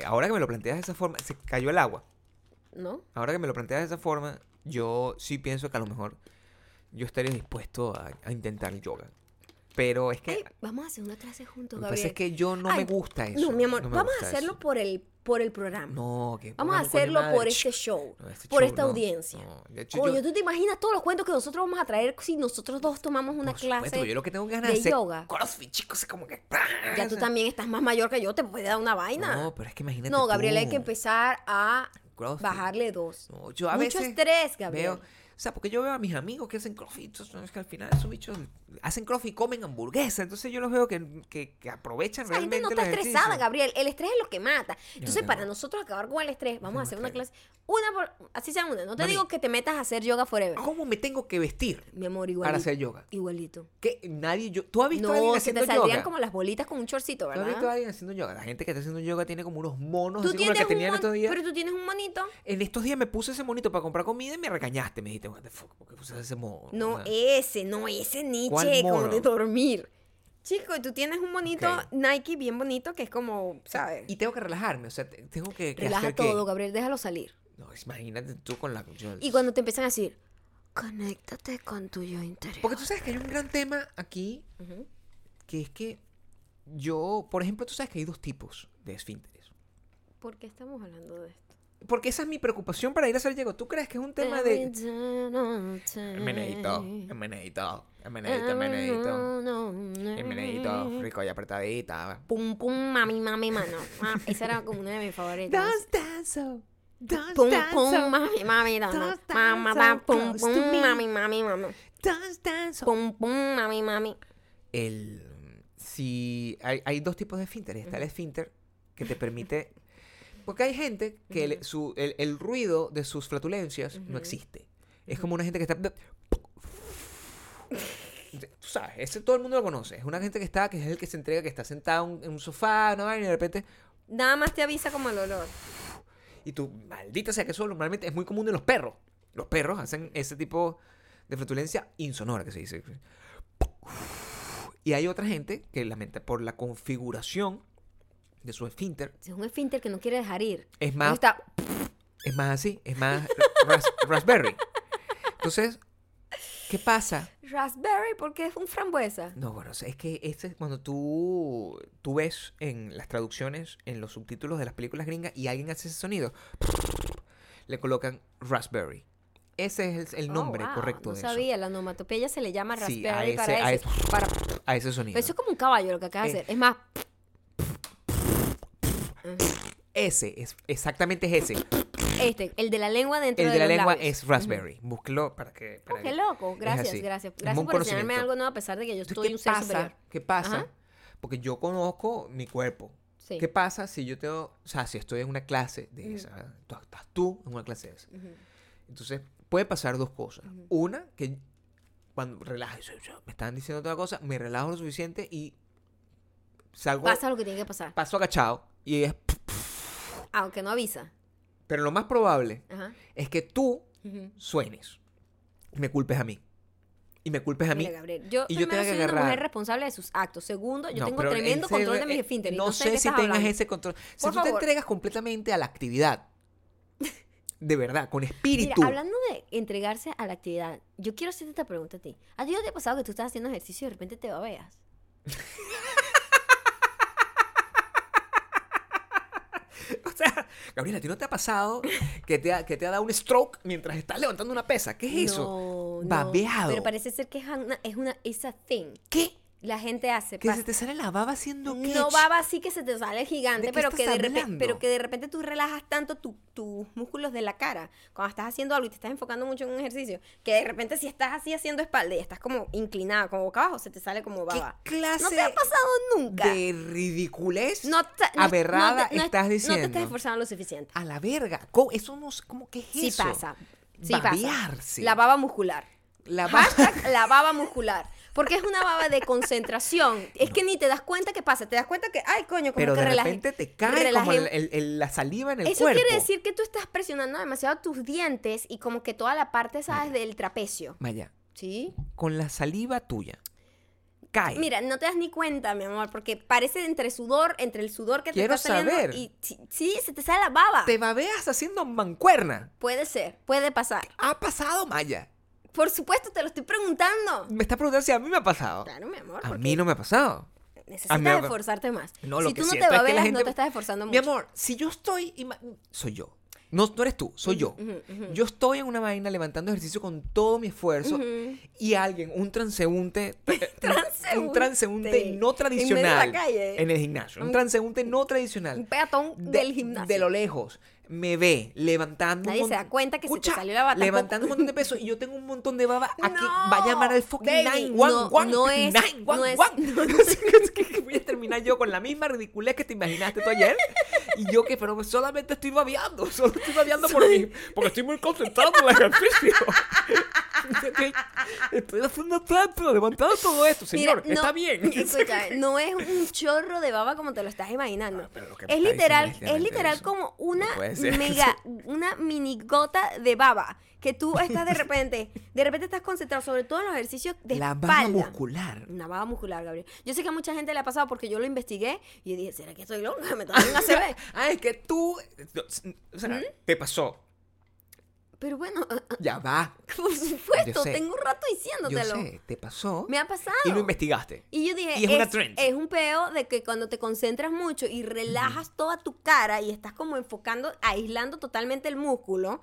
ahora que me lo planteas de esa forma, se cayó el agua. ¿No? Ahora que me lo planteas de esa forma, yo sí pienso que a lo mejor yo estaría dispuesto a, a intentar yoga. Pero es que Ay, vamos a hacer una clase juntos, lo que pasa Gabriel. es que yo no Ay, me gusta eso. no, mi amor, no vamos a hacerlo eso. por el, por el programa. No, que Vamos a hacerlo por este show, No, este por show esta no, audiencia. no. Hecho, yo- ¿tú te imaginas todos los cuentos que nosotros vamos a traer si nosotros dos tomamos una por supuesto, clase? yo lo que tengo ganas de de yoga. crossfit, chicos, es como que... Ya tú también estás más mayor que yo, te puede dar una vaina. No, pero es que imagínate No, Gabriel, hay tú. que empezar a CrossFit. bajarle dos. No, yo a Mucho veces estrés, Gabriel. Veo, o sea, porque yo veo a mis amigos que hacen crossfit, es que al final esos bichos hacen crossfit y comen hamburguesa, entonces yo los veo que, que, que aprovechan Esa gente realmente no está estresada. Gabriel. El estrés es lo que mata. Entonces, no. para nosotros acabar con el estrés, vamos a hacer una clase. Una por. Así sea una. No te Mami. digo que te metas a hacer yoga forever. ¿Cómo me tengo que vestir Mi amor, igualito. para hacer yoga? Igualito. Que nadie, yo, ¿tú has visto a alguien No, se haciendo te saldrían yoga? como las bolitas con un chorcito, ¿Tú has ¿verdad? visto a alguien haciendo yoga? La gente que está haciendo yoga tiene como unos monos, Tú así como tienes que un tenía en mon- estos días. Pero tú tienes un monito. En estos días me puse ese monito para comprar comida y me regañaste. Me dijiste, what the fuck, ¿por qué puse ese mono? No, ese, no, ese ¿Cuál Nietzsche, como de dormir. Chico, y tú tienes un monito Ok. Nike bien bonito que es como, ¿sabes? Y tengo que relajarme, o sea, te- tengo que, que Relaja hacer que- todo, Gabriel, déjalo salir. No, imagínate tú con la... yo- Y cuando te empiezan a decir, conéctate con tu yo interior. Porque tú sabes que hay un gran tema aquí, que es que yo, por ejemplo, tú sabes que hay dos tipos de esfínteres. ¿Por qué estamos hablando de esto? Porque esa es mi preocupación para ir a hacer llego. ¿Tú crees que es un tema de... Meneito, Meneito, meneito, meneito, meneito, meneito, rico y apretadita. Pum, pum, mami, mami, mano. Ah, esa era como una de mis favoritas. Stand so, don't Pum, pum, so, mami, mami. Don't stand Mamá, pum, pum, mami, mami, mami. Pum, pum, mami, mami. El, si hay, hay dos tipos de esfínteres. Está el esfínter que te permite... Porque hay gente que el, su- el, el ruido de sus flatulencias no existe. Es como una gente que está... Tú sabes, ese todo el mundo lo conoce. Es una gente que está, que es el que se entrega, que está sentado en un sofá, ¿no? Y de repente... Nada más te avisa como el olor. Y tú, maldita sea que eso normalmente es muy común en los perros. Los perros hacen ese tipo de flatulencia insonora que se dice. Y hay otra gente que lamenta por la configuración de su esfínter. Es un esfínter que no quiere dejar ir. Es más, Está, es más así, es más ras- raspberry. Entonces, ¿qué pasa? raspberry porque es un frambuesa. No, bueno, es que este es cuando tú, tú ves en las traducciones, en los subtítulos de las películas gringas y alguien hace ese sonido, le colocan raspberry. Ese es el, Oh, nombre wow, correcto No de sabía, la onomatopeya se le llama Sí, raspberry a ese- para a eso. ese- para-. A ese sonido. Eso es como un caballo lo que acabas de Eh. hacer. Es más, Ese, es, exactamente es ese. este, el de la lengua dentro El de, de la los lengua labios. es raspberry. Búsquelo para que... Oh, para qué que- loco. Gracias, así. gracias. Es Gracias un por enseñarme conocimiento. algo nuevo a pesar de que yo Entonces, estoy ¿qué un ser superior. ¿Qué pasa? Ajá. Porque yo conozco mi cuerpo. Sí. ¿Qué pasa si yo tengo... O sea, si estoy en una clase de Ujú. esa... Tú, estás tú en una clase de esa. Ujú. Entonces, puede pasar dos cosas. Ujú. Una, que cuando relajes, me están diciendo otra cosa, me relajo lo suficiente y salgo, Pasa lo que tiene que pasar. paso agachado y es... Aunque no avisa. Pero lo más probable Ajá. es que tú suenes y me culpes a mí. Y me culpes a mí. Mira, Gabriel, yo y yo tenga que soy una agarrar- mujer responsable de sus actos. Segundo, yo No, tengo tremendo serio, control de mis eh, esfínteres. No, No, sé si tengas hablando. ese control. Si Por tú te favor. entregas completamente a la actividad, de verdad, con Mira, espíritu. hablando de entregarse a la actividad, yo quiero hacerte esta pregunta a ti. ¿A ti no te ha pasado que tú estás haciendo ejercicio y de repente te babeas? O sea, Gabriela, ¿a ti no te ha pasado que te ha, que te ha dado un stroke mientras estás levantando una pesa? ¿Qué es eso? No, no. Babeado. Pero parece ser que es una, es una it's a thing. ¿Qué? La gente hace. Que se te sale la baba haciendo qué? No baba así que se te sale gigante, ¿De qué pero que, de repe- hablando? pero que de repente tú relajas tanto tu- tus músculos de la cara cuando estás haciendo algo y te estás enfocando mucho en un ejercicio, que de repente si estás así haciendo espalda y estás como inclinada, como boca abajo, se te sale como ¿Qué baba. clase ¿No te ha pasado nunca? de ridiculez No te- no- aberrada no te- no- estás No te diciendo? estás esforzando lo suficiente. A la verga. Eso no como que es Sí eso. pasa. Sí Babearse. pasa. La baba muscular. La baba. Hashtag la baba muscular. Porque es una baba de concentración. Es que ni te das cuenta qué pasa. Te das cuenta que, ay, coño, como Pero que de relaje- repente te cae como el- el- el- la saliva en el Eso cuerpo. quiere decir que tú estás presionando demasiado tus dientes y como que toda la parte, ¿sabes? Del trapecio. Maya, ¿Sí? con la saliva tuya. Cae. Mira, no te das ni cuenta, mi amor, porque parece entre sudor, entre el sudor que te está saliendo saber. y sí, se te sale la baba. Te babeas haciendo mancuerna. Puede ser, puede pasar. Ha pasado, Maya. Por supuesto, te lo estoy preguntando. Me está preguntando si a mí me ha pasado. Claro, mi amor, A mí no me ha pasado. necesitas me- esforzarte más. No, lo si que tú no te siento es que gente- no te estás esforzando Mi mucho. amor, si yo estoy... Soy yo. No, no eres tú, soy yo. Yo estoy en una vaina levantando ejercicio con todo mi esfuerzo y alguien, un transeúnte, eh, Transeúnte. un transeúnte En no medio de la tradicional calle. en el gimnasio, un Un- transeúnte no tradicional. Un peatón de, del gimnasio. de lo lejos me ve levantando Nadie un se da cuenta que se te Escucha, salió la tampoco. levantando un montón de peso y yo tengo un montón de baba aquí No, va a llamar al fucking baby, 911 no- no es- 911. no es- Es que voy a terminar yo con la misma ridiculez que te imaginaste tú ayer y yo que pero solamente estoy babeando solo estoy babeando por mí porque estoy muy concentrado en el ejercicio estoy, haciendo tanto levantando todo esto Mira, señor no- está bien Escucha, no es un chorro de baba como te lo estás imaginando. Ah, es literal, es es literal eso. como una No mega, una mini gota de baba que tú estás de repente, de repente estás concentrado sobre todo en los ejercicios de la baba espalda. muscular Una baba muscular, Gabriel. Yo sé que a mucha gente le ha pasado porque yo lo investigué y dije, ¿será que estoy loca? Me dando una ah es que tú o sea te pasó Pero bueno, ya va por supuesto, Yo tengo un rato yo diciéndotelo. sé te pasó Me ha pasado. y lo investigaste Y yo dije, Y es una trend. es un peo de que cuando te concentras mucho y relajas toda tu cara y estás como enfocando, aislando totalmente el músculo,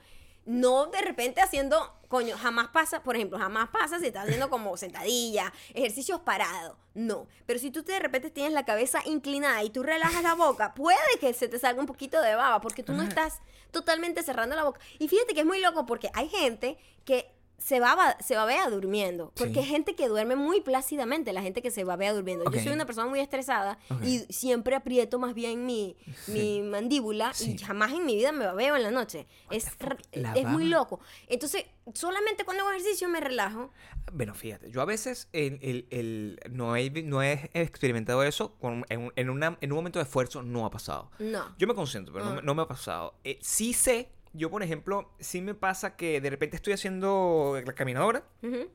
no de repente haciendo, coño, jamás pasa, por ejemplo, jamás pasa si estás haciendo como sentadilla, ejercicios parados, no. Pero si tú te, de repente tienes la cabeza inclinada y tú relajas la boca, puede que se te salga un poquito de baba porque tú no estás totalmente cerrando la boca. Y fíjate que es muy loco porque hay gente que se baba, se babea durmiendo. Porque Sí. hay gente que duerme muy plácidamente, la gente que se babea durmiendo. Ok. Yo soy una persona muy estresada y siempre aprieto más bien mi, mi mandíbula Sí. y jamás en mi vida me babeo en la noche. What Es, La es muy loco. Entonces, solamente cuando hago ejercicio me relajo. Bueno, fíjate, yo a veces el, el- el- no, he, no he experimentado eso con- en, un- en una- en un momento de esfuerzo, no ha pasado. No. Yo me concentro, pero no, Ah. me- no me ha pasado. Eh, sí sé, yo por ejemplo, sí me pasa que de repente estoy haciendo la caminadora Ujú.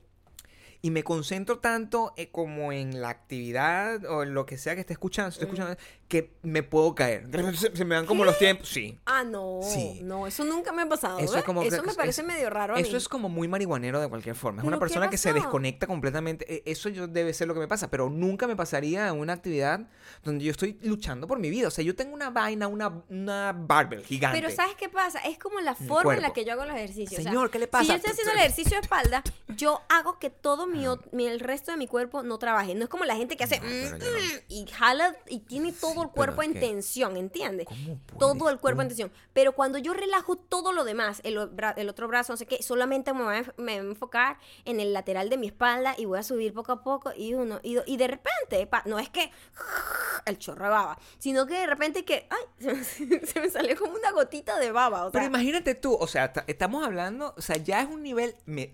Y me concentro tanto eh, como en la actividad o en lo que sea que esté escuchando, estoy escuchando que me puedo caer. Se, se me dan como los tiempos, sí. Ah, no. Sí. No, eso nunca me ha pasado. Eso ¿eh? es como Eso me parece es- medio raro. a Eso mí. es como muy marihuanero de cualquier forma. Es una ¿Pero qué persona que se desconecta completamente. E- Eso yo debe ser lo que me pasa. Pero nunca me pasaría en una actividad donde yo estoy luchando por mi vida. O sea, yo tengo una vaina, una, una barbell gigante. Pero ¿sabes qué pasa? Es como la forma en la que yo hago los ejercicios. O sea, Señor, ¿qué le Si pasa? yo estoy haciendo el ejercicio de espalda, yo hago que todo mi, ot- mi- el resto de mi cuerpo no trabaje. No es como la gente que hace No, mm, no. mm, y jala y tiene todo el cuerpo en tensión, ¿entiendes? ¿Cómo Todo el cuerpo en tensión. Pero cuando yo relajo todo lo demás, el, otro brazo, no sé qué, solamente me voy, a, enf- me voy a enfocar en el lateral de mi espalda y voy a subir poco a poco y uno, y, y de repente, pa- no es que el chorro de baba, sino que de repente que, ay, se me, se me salió como una gotita de baba. O sea, Pero imagínate tú, o sea, ta- estamos hablando, o sea, ya es un nivel me,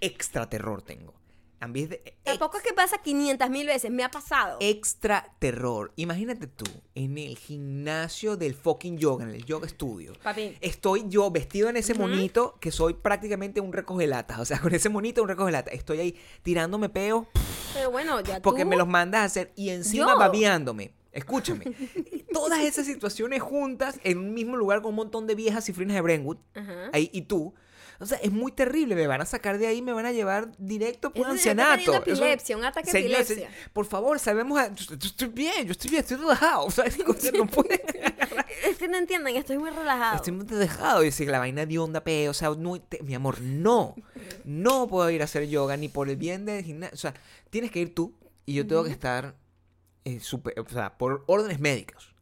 extra terror tengo. En vez de Tampoco es que pasa 500 mil veces, me ha pasado. extra terror. Imagínate tú, en el gimnasio del fucking yoga, en el yoga studio. Papi. Estoy yo vestido en ese monito que soy prácticamente un recogelatas. O sea, con ese monito un recogelatas. Estoy ahí tirándome peos Pero bueno, ya porque tú... me los mandas a hacer y encima Yo. babeándome. Escúchame. Todas esas situaciones juntas en un mismo lugar con un montón de viejas cifrinas de Brentwood. Ajá. Ahí y tú. O sea, es muy terrible. Me van a sacar de ahí, me van a llevar directo por un ancianato. Eso- epilepsia, un ataque de epilepsia. por favor, sabemos. a- yo, yo estoy bien, yo estoy bien, estoy relajado. O sea, no puede. Es que no entienden, estoy muy relajado. Estoy muy dejado. Y decir, la vaina de onda, pe. O sea, no, te- mi amor, no. No puedo ir a hacer yoga ni por el bien del gimnasio. O sea, tienes que ir tú y yo tengo que estar. eh, super- o sea, por órdenes médicas.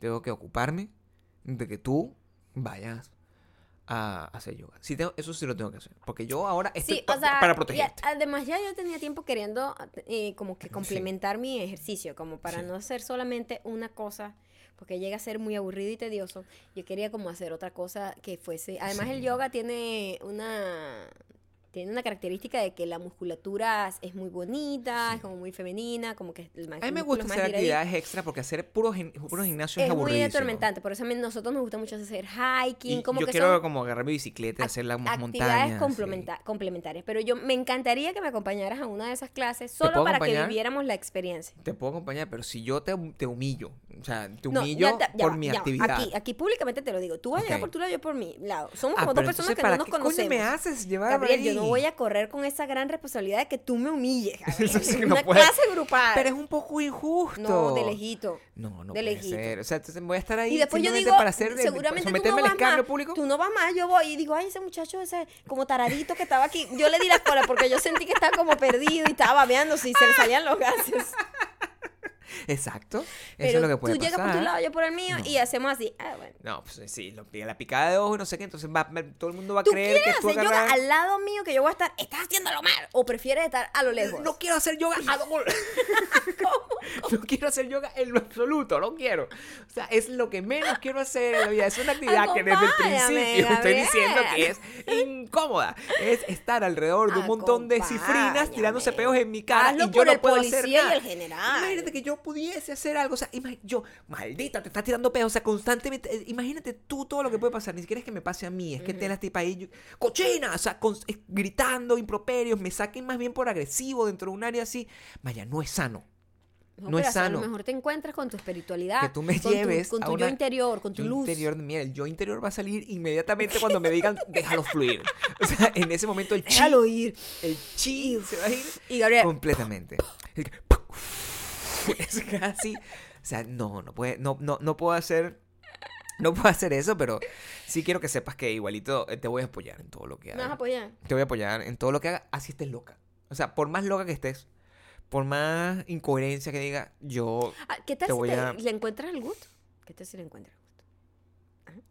Tengo que ocuparme de que tú vayas a hacer yoga. Sí, tengo, eso sí lo tengo que hacer. Porque yo ahora estoy Sí, pa- o sea, para a- además ya yo tenía tiempo queriendo eh, como que complementar mi ejercicio, como para Sí. no hacer solamente una cosa, porque llega a ser muy aburrido y tedioso. Yo quería como hacer otra cosa que fuese. Además el yoga tiene una tiene una característica de que la musculatura es muy bonita, es como muy femenina, como que el A mí me gusta hacer actividades extra porque hacer puro, gim- puro gimnasio es, Es muy atormentante, por eso a mí- nosotros nos gusta mucho hacer hiking, Y como yo que quiero son como agarrar mi bicicleta hacer las montañas. actividades sí. complementa- complementarias. Pero yo me encantaría que me acompañaras a una de esas clases solo para que viviéramos la experiencia. Te puedo acompañar, pero si yo te, te humillo, o sea, te No, humillo ya te- ya por mi ya va. actividad. Aquí, aquí públicamente te lo digo. Tú vas a llegar por tu lado, yo por mi lado. Somos Ah, como dos personas que no ¿para nos qué conocemos. me haces llevar Gabriel, yo no voy a correr con esa gran responsabilidad de que tú me humilles. Eso sí que En no una puede. clase grupal. Pero es un poco injusto. No, de lejito. No, no de puede lejito. ser. O sea, entonces voy a estar ahí Y después yo digo, para hacer, seguramente someterme no al más, público. tú no vas más, yo voy y digo, ay, ese muchacho, ese como taradito que estaba aquí, yo le di la cola porque yo sentí que estaba como perdido y estaba babeándose y se le salían los gases. Exacto. Eso Pero es lo que puede tú llegas por tu lado, yo por el mío No. y hacemos así. Ah, bueno. No, pues sí, lo, la picada de ojo y no sé qué, entonces va, todo el mundo va a ¿Tú creer que tú hacer yoga al lado mío que yo voy a estar, estás haciéndolo mal? ¿O prefieres estar a lo lejos? No quiero hacer yoga a lo- No quiero hacer yoga en lo absoluto, no quiero. O sea, es lo que menos quiero hacer en la vida. Es una actividad que desde el principio estoy diciendo que es incómoda. Es estar alrededor de un montón de cifrinas tirándose peos en mi cara Hazlo y yo por no el puedo hacer y nada. el general. Imagínate que yo pudiese hacer algo. O sea, yo, maldita, te estás tirando peos. O sea, constantemente. eh, Imagínate tú todo lo que puede pasar. Ni siquiera es que me pase a mí. Es que te la tipa ahí. yo- ¡Cochina! O sea, con- eh, gritando improperios. Me saquen más bien por agresivo dentro de un área así. Vaya, no es sano. No, es a sano. lo mejor te encuentras con tu espiritualidad. Que tú me con tu- lleves con a tu, yo interior, con tu Yo luz. interior, mira, el yo interior va a salir inmediatamente cuando me digan déjalo fluir. O sea, en ese momento el chi, Déjalo ir. el chi se va a ir Y Gabriel, completamente. Es casi, o sea, no, no puede, no, no, no puedo hacer, no puedo hacer eso, pero sí quiero que sepas que igualito eh, te voy a apoyar en todo lo que ¿me vas a hagas. apoyar? Te voy a apoyar en todo lo que hagas, así estés loca. O sea, por más loca que estés, por más incoherencia que diga, yo Ah, ¿Qué tal Te si voy te- a- le encuentras el gusto? ¿Qué tal si le encuentras el gusto?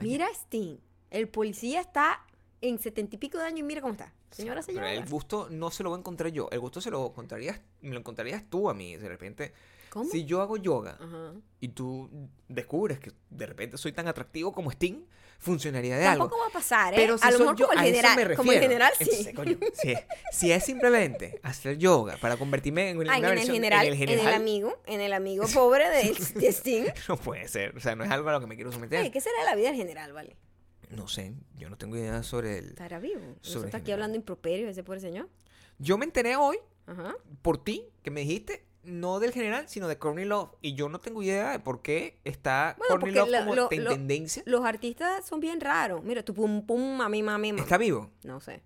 Mira, Sting. El policía está en setenta y pico de años y mira cómo está. Señora, Pero señora. el gusto no se lo voy a encontrar yo. El gusto se lo encontrarías, me lo encontrarías tú a mí. De repente, ¿Cómo? si yo hago yoga Ajá. y tú descubres que de repente soy tan atractivo como Sting, funcionaría de Tampoco algo. va a pasar, ¿eh? Pero si a lo mejor yo, como a el eso me general. Como refiero. general, sí. Entonces, coño, si, es, si es simplemente hacer yoga para convertirme en una Ah, en, el general, en el en el general, amigo, en el amigo pobre de, de Sting. no puede ser. O sea, no es algo a lo que me quiero someter. ¿qué será de la vida del general, vale? No sé, yo no tengo idea sobre el... Estará vivo. Sobre está aquí hablando improperio ese pobre señor. Yo me enteré hoy Ajá. por ti, que me dijiste, no del general, sino de Courtney Love. Y yo no tengo idea de por qué está Bueno, Courtney Love lo- como lo- en lo- tendencia. Los artistas son bien raros. Mira, tu pum pum, mami, mami, mami. ¿Está vivo? No sé.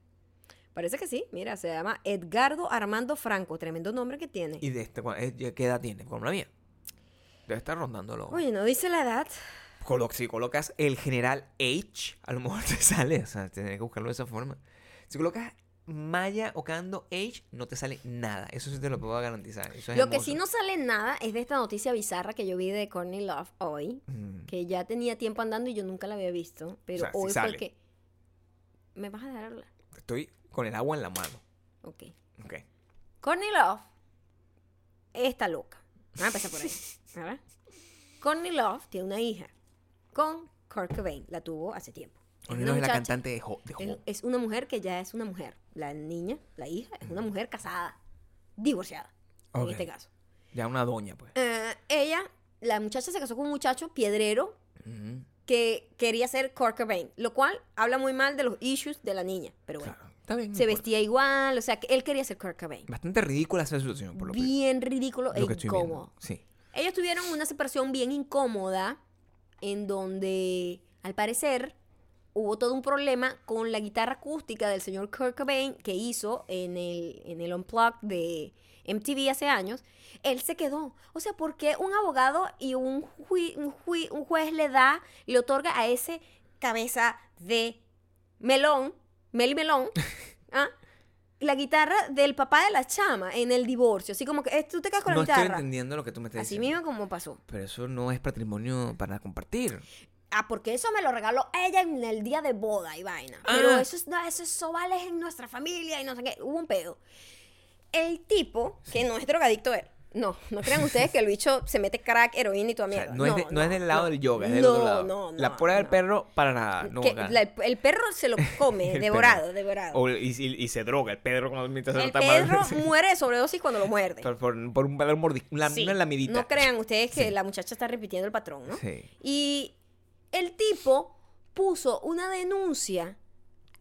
Parece que sí. Mira, se llama Edgardo Armando Franco. Tremendo nombre que tiene. ¿Y de este, eh, qué edad tiene? Como la mía. Debe estar rondándolo. Oye, no dice la edad. Colo- si colocas el general H, a lo mejor te sale. O sea, tendré que buscarlo de esa forma. Si colocas Maya Ocando H, no te sale nada. Eso sí te lo puedo garantizar. Eso es Lo que sí no sale nada es de esta noticia bizarra que yo vi de Courtney Love hoy. Mm. Que ya tenía tiempo andando y yo nunca la había visto. Pero sea, sí hoy fue sale. que. ¿Me vas a dejar hablar? Estoy con el agua en la mano. Ok. Ok. Courtney Love está loca. Vamos a empezar por ahí. ¿verdad? Courtney Love tiene una hija con Kurt Cobain. La tuvo hace tiempo. Courtney una es la cantante de Ho. de Es, Ho. es una mujer que ya es una mujer. La niña, la hija, es una mujer casada, divorciada, Ok. en este caso. Ya una doña, pues. Eh, ella, la muchacha se casó con un muchacho piedrero que quería ser Kurt Cobain, lo cual habla muy mal de los issues de la niña, pero bueno. Claro. Está bien. Se vestía igual, o sea, que él quería ser Kurt Cobain. Bastante ridícula esa situación, por lo que, Bien ridículo e que estoy viendo. incómodo. Sí. Ellos tuvieron una separación bien incómoda en donde, al parecer, hubo todo un problema con la guitarra acústica del señor Kurt Cobain que hizo en el, en el Unplugged de MTV hace años. Él se quedó. O sea, ¿por qué un abogado y un, jui- un, jui- un juez le da, le otorga a ese cabeza de melón, Mel Melón, ¿ah? La guitarra del papá de la chama en el divorcio? Así como que eh, tú te quedas con No la estoy guitarra. entendiendo lo que tú me estás Así diciendo. mismo como pasó. Pero eso no es patrimonio para compartir. Ah, porque eso me lo regaló ella en el día de boda y vaina. Pero Ah. eso es, no, eso, eso vale en nuestra familia y no sé qué. Hubo un pedo. El tipo, que no es drogadicto él. No, no crean ustedes que el bicho se mete crack, heroína y toda O sea, mierda. no, es, de- no es del lado del yoga, es del no, otro lado. No, no, la prueba del perro, para nada. Que la- el, perro se lo come, devorado, perro. devorado. O- y, y- y se droga. El perro cuando mientras el está perro mal- muere de sobredosis cuando lo muerde. por, por, por un, mordi- una, Sí. una lamidita. No crean ustedes que Sí. la muchacha está repitiendo el patrón, ¿no? Sí. Y el tipo puso una denuncia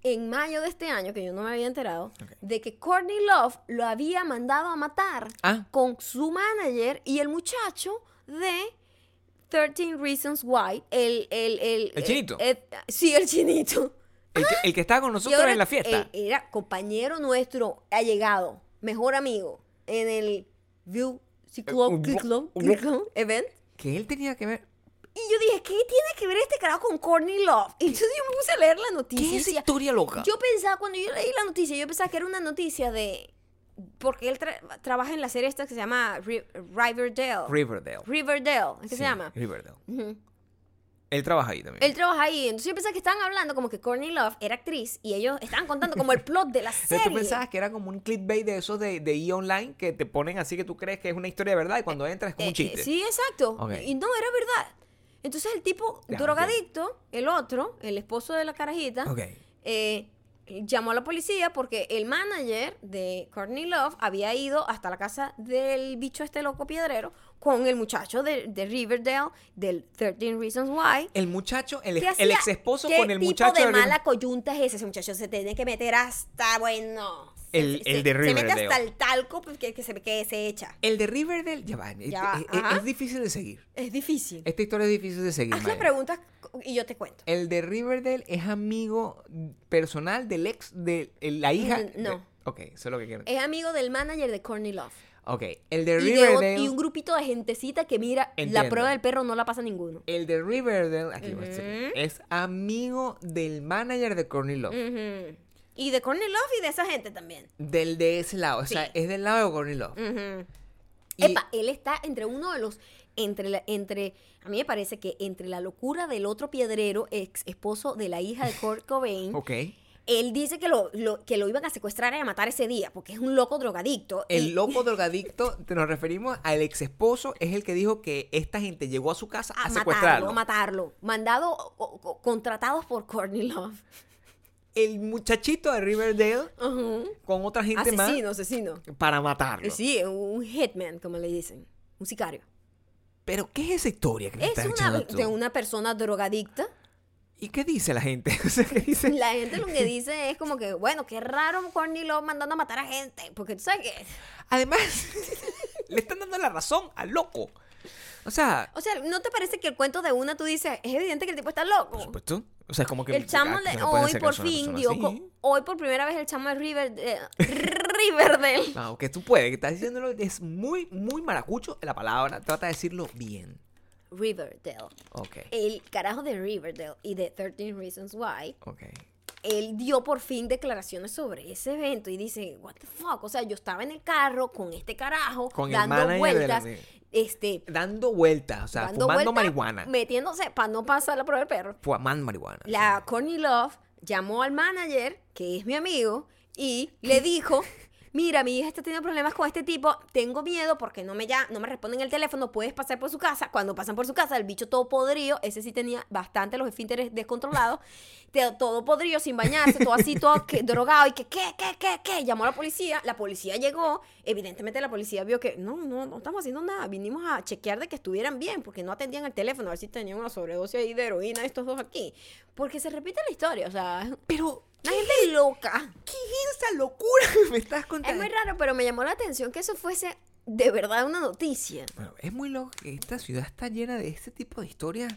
en mayo de este año, que yo no me había enterado, de que Courtney Love lo había mandado a matar Ah. con su manager y el muchacho de 13 Reasons Why, el... El, el, ¿El chinito? eh, sí, el chinito. El que, el que estaba con nosotros ahora en la fiesta. era compañero nuestro, allegado, mejor amigo, en el View Club, blo- Club, blo- Club event. que él tenía que ver. Y yo dije, ¿qué tiene que ver este carajo con Courtney Love? Y entonces yo me puse a leer la noticia. ¿Qué es esa historia loca? yo pensaba, cuando yo leí la noticia, yo pensaba que era una noticia de... Porque él tra- trabaja en la serie esta que se llama Ri- Riverdale. Riverdale. Riverdale, ¿qué Sí, se llama? Riverdale. Él trabaja ahí también. Él trabaja ahí. Entonces yo pensaba que estaban hablando como que Courtney Love era actriz y ellos estaban contando como el plot de la serie. tú pensabas que era como un clickbait de esos de, de E! Online que te ponen así que tú crees que es una historia de verdad y cuando entras es como un Eh, chiste. eh, sí, exacto. Y no, era verdad. Entonces el tipo Ya, drogadicto, el otro, el esposo de la carajita, eh, llamó a la policía porque el manager de Courtney Love había ido hasta la casa del bicho este loco piedrero con el muchacho de, de Riverdale del 13 Reasons Why. El muchacho, el, ¿Qué el ex esposo ¿Qué con el tipo muchacho de de mala coyunta es ese? Ese muchacho se tiene que meter hasta, bueno... El- se- el de se- Se mete Riverdale. hasta el talco pues, que, se, que se echa. El de Riverdale, ya va, es- Ya va, es, es- ajá. es difícil de seguir. Es difícil. Esta historia es difícil de seguir. Haz la Maya. pregunta y yo te cuento. El de Riverdale es amigo personal del ex de la hija. Mm, no. de- ok, eso es lo que quiero. Es amigo del manager de Courtney Love. Ok, el de Y, de o- Riverdale. y un grupito de gentecita que mira, la Entiendo. prueba del perro no la pasa ninguno. El de Riverdale aquí ser, Ujú. es amigo del manager de Courtney Love. Ujú. Y de Courtney Love y de esa gente también. Del de ese lado. O sea, es del lado de Courtney Love. Y- Epa, él está entre uno de los. Entre, la- entre. A mí me parece que entre la locura del otro piedrero, ex esposo de la hija de Kurt Cobain, Ok. él dice que lo, lo- que lo iban a secuestrar y a matar ese día, porque es un loco drogadicto. El y- loco drogadicto, te nos referimos al ex esposo, es el que dijo que esta gente llegó a su casa a, a secuestrarlo. matarlo, a matarlo. Mandado, o- o- contratados por Courtney Love. El muchachito de Riverdale con otra gente Asesino, asesino. más para matarlo. Sí, un hitman, como le dicen. Un sicario. Pero, ¿qué es esa historia que Es estás una, tú? de una persona drogadicta. ¿Y qué dice la gente? O sea, ¿qué dice? La gente lo que dice es como que, bueno, qué raro Courtney Love mandando a matar a gente. Porque tú sabes que. Además, le están dando la razón al loco. O sea, O sea, ¿no te parece que el cuento de una tú dices, es evidente que el tipo está loco? por supuesto. O sea, es como que... el chamo ah, pueden hoy por fin co- hoy por primera vez el chamo de River, eh, Riverdale. No, que tú puedes, que estás diciéndolo, es muy, muy maracucho la palabra. Trata de decirlo bien. Riverdale. Ok, El carajo de Riverdale y de 13 Reasons Why. ok. él dio por fin declaraciones sobre ese evento y dice, what the fuck, o sea, yo estaba en el carro con este carajo Con el dando manager de la- vueltas, este, Dando vueltas, o sea, dando fumando marihuana. metiéndose para no pasar la prueba del perro. Fumando marihuana. La Courtney Love llamó al manager, que es mi amigo, y le dijo, mira, mi hija está teniendo problemas con este tipo, tengo miedo porque no me, ya, no me responden el teléfono, puedes pasar por su casa. Cuando pasan por su casa, el bicho todo podrido, ese sí tenía bastante los esfínteres descontrolados, todo podrido, sin bañarse, todo así, todo drogado, y que, ¿qué, qué, qué, qué? Llamó a la policía, la policía llegó, evidentemente la policía vio que, no, no, no estamos haciendo nada, vinimos a chequear de que estuvieran bien, porque no atendían el teléfono, a ver si tenían una sobredosis ahí de heroína estos dos aquí. Porque se repite la historia, o sea, Pero, la gente loca. ¿qué es esa locura que me estás Es contando? muy raro, pero me llamó la atención que eso fuese de verdad una noticia. Bueno, es muy loco que esta ciudad está llena de este tipo de historias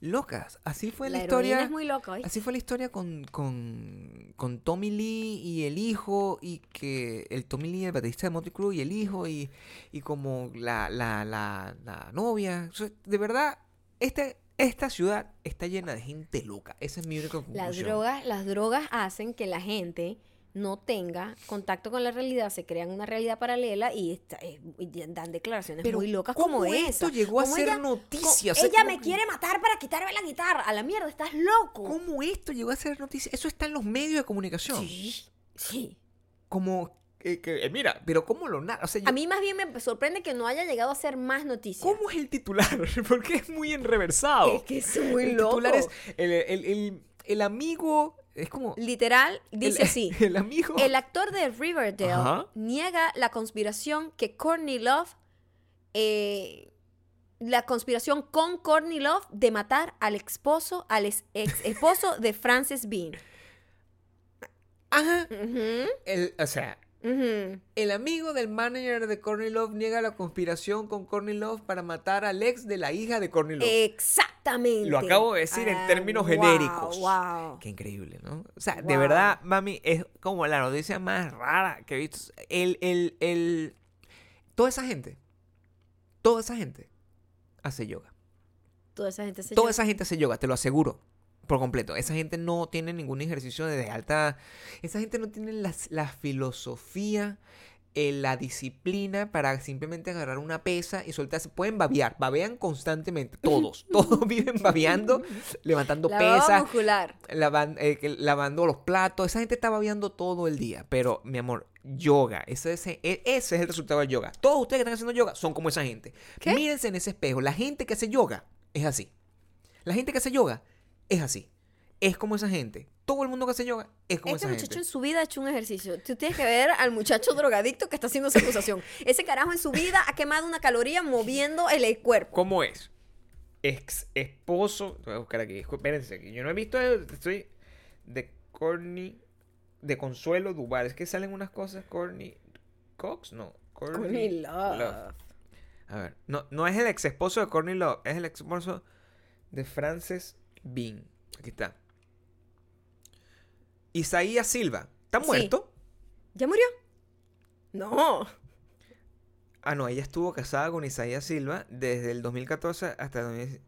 locas. Así fue la, la historia. es muy loca, ¿oíste? Así fue la historia con, con, con Tommy Lee y el hijo, y que el Tommy Lee, el baterista de Motley Crue, y el hijo, y, y como la, la, la, la novia. O sea, de verdad, este, esta ciudad está llena de gente loca. Esa es mi única conclusión. Las drogas, las drogas hacen que la gente no tenga contacto con la realidad, se crean una realidad paralela y, está- eh, y dan declaraciones Pero, muy locas ¿cómo como esto esa. llegó a ser ella- noticia? O co- sea, ella ¿cómo me que- quiere matar para quitarme la guitarra. A la mierda, estás loco. ¿Cómo esto llegó a ser noticia? Eso está en los medios de comunicación. Sí, sí. Como, eh, que, mira, pero ¿cómo lo narra? O sea, yo- A mí más bien me sorprende que no haya llegado a ser más noticia. ¿Cómo es el titular? Porque es muy enreversado. Es que es muy el loco. titular es el, el- el- el amigo. Es como. Literal, dice así. El amigo. El actor de Riverdale Ajá. niega la conspiración que Courtney Love, eh, la conspiración con Courtney Love de matar al esposo, al ex, esposo de Frances Bean. Ajá. El, o sea, el amigo del manager de Courtney Love niega la conspiración con Courtney Love para matar al ex de la hija de Courtney Love. Exactamente. Lo acabo de decir en términos wow, genéricos. Wow. Qué increíble, ¿no? O sea, de verdad, mami, es como la noticia más rara que he visto. El, el, el... Toda esa gente, toda esa gente hace yoga. Toda esa gente Toda esa gente hace yoga, te lo aseguro. Por completo. Esa gente no tiene ningún ejercicio de alta. Esa gente no tiene la, la filosofía, eh, la disciplina para simplemente agarrar una pesa y soltarse. Pueden babear, babean constantemente. Todos. Todos viven babeando, levantando pesas, muscular. lavan- eh, lavando los platos. Esa gente está babeando todo el día. Pero, mi amor, yoga. Ese, ese, ese es el resultado del yoga. Todos ustedes que están haciendo yoga son como esa gente. ¿Qué? Mírense en ese espejo. La gente que hace yoga es así. La gente que hace yoga es así. Es como esa gente. Todo el mundo que hace yoga es como Este esa muchacho gente. en su vida ha hecho un ejercicio. Tú tienes que ver al muchacho drogadicto que está haciendo esa acusación. Ese carajo en su vida ha quemado una caloría moviendo el cuerpo. ¿Cómo es? Ex esposo. Voy a buscar aquí. Espérense, que yo no he visto. Estoy de Corny. De Consuelo Duval. Es que salen unas cosas. Corny. Cox, no. Courtney Love. A ver. No, no es el ex esposo de Courtney Love. Es el ex esposo de Frances Bean. Aquí está. Isaías Silva. ¿Está Sí. muerto? ¿Ya murió? No. Ah, no, ella estuvo casada con Isaías Silva desde el 2014 hasta el 2016.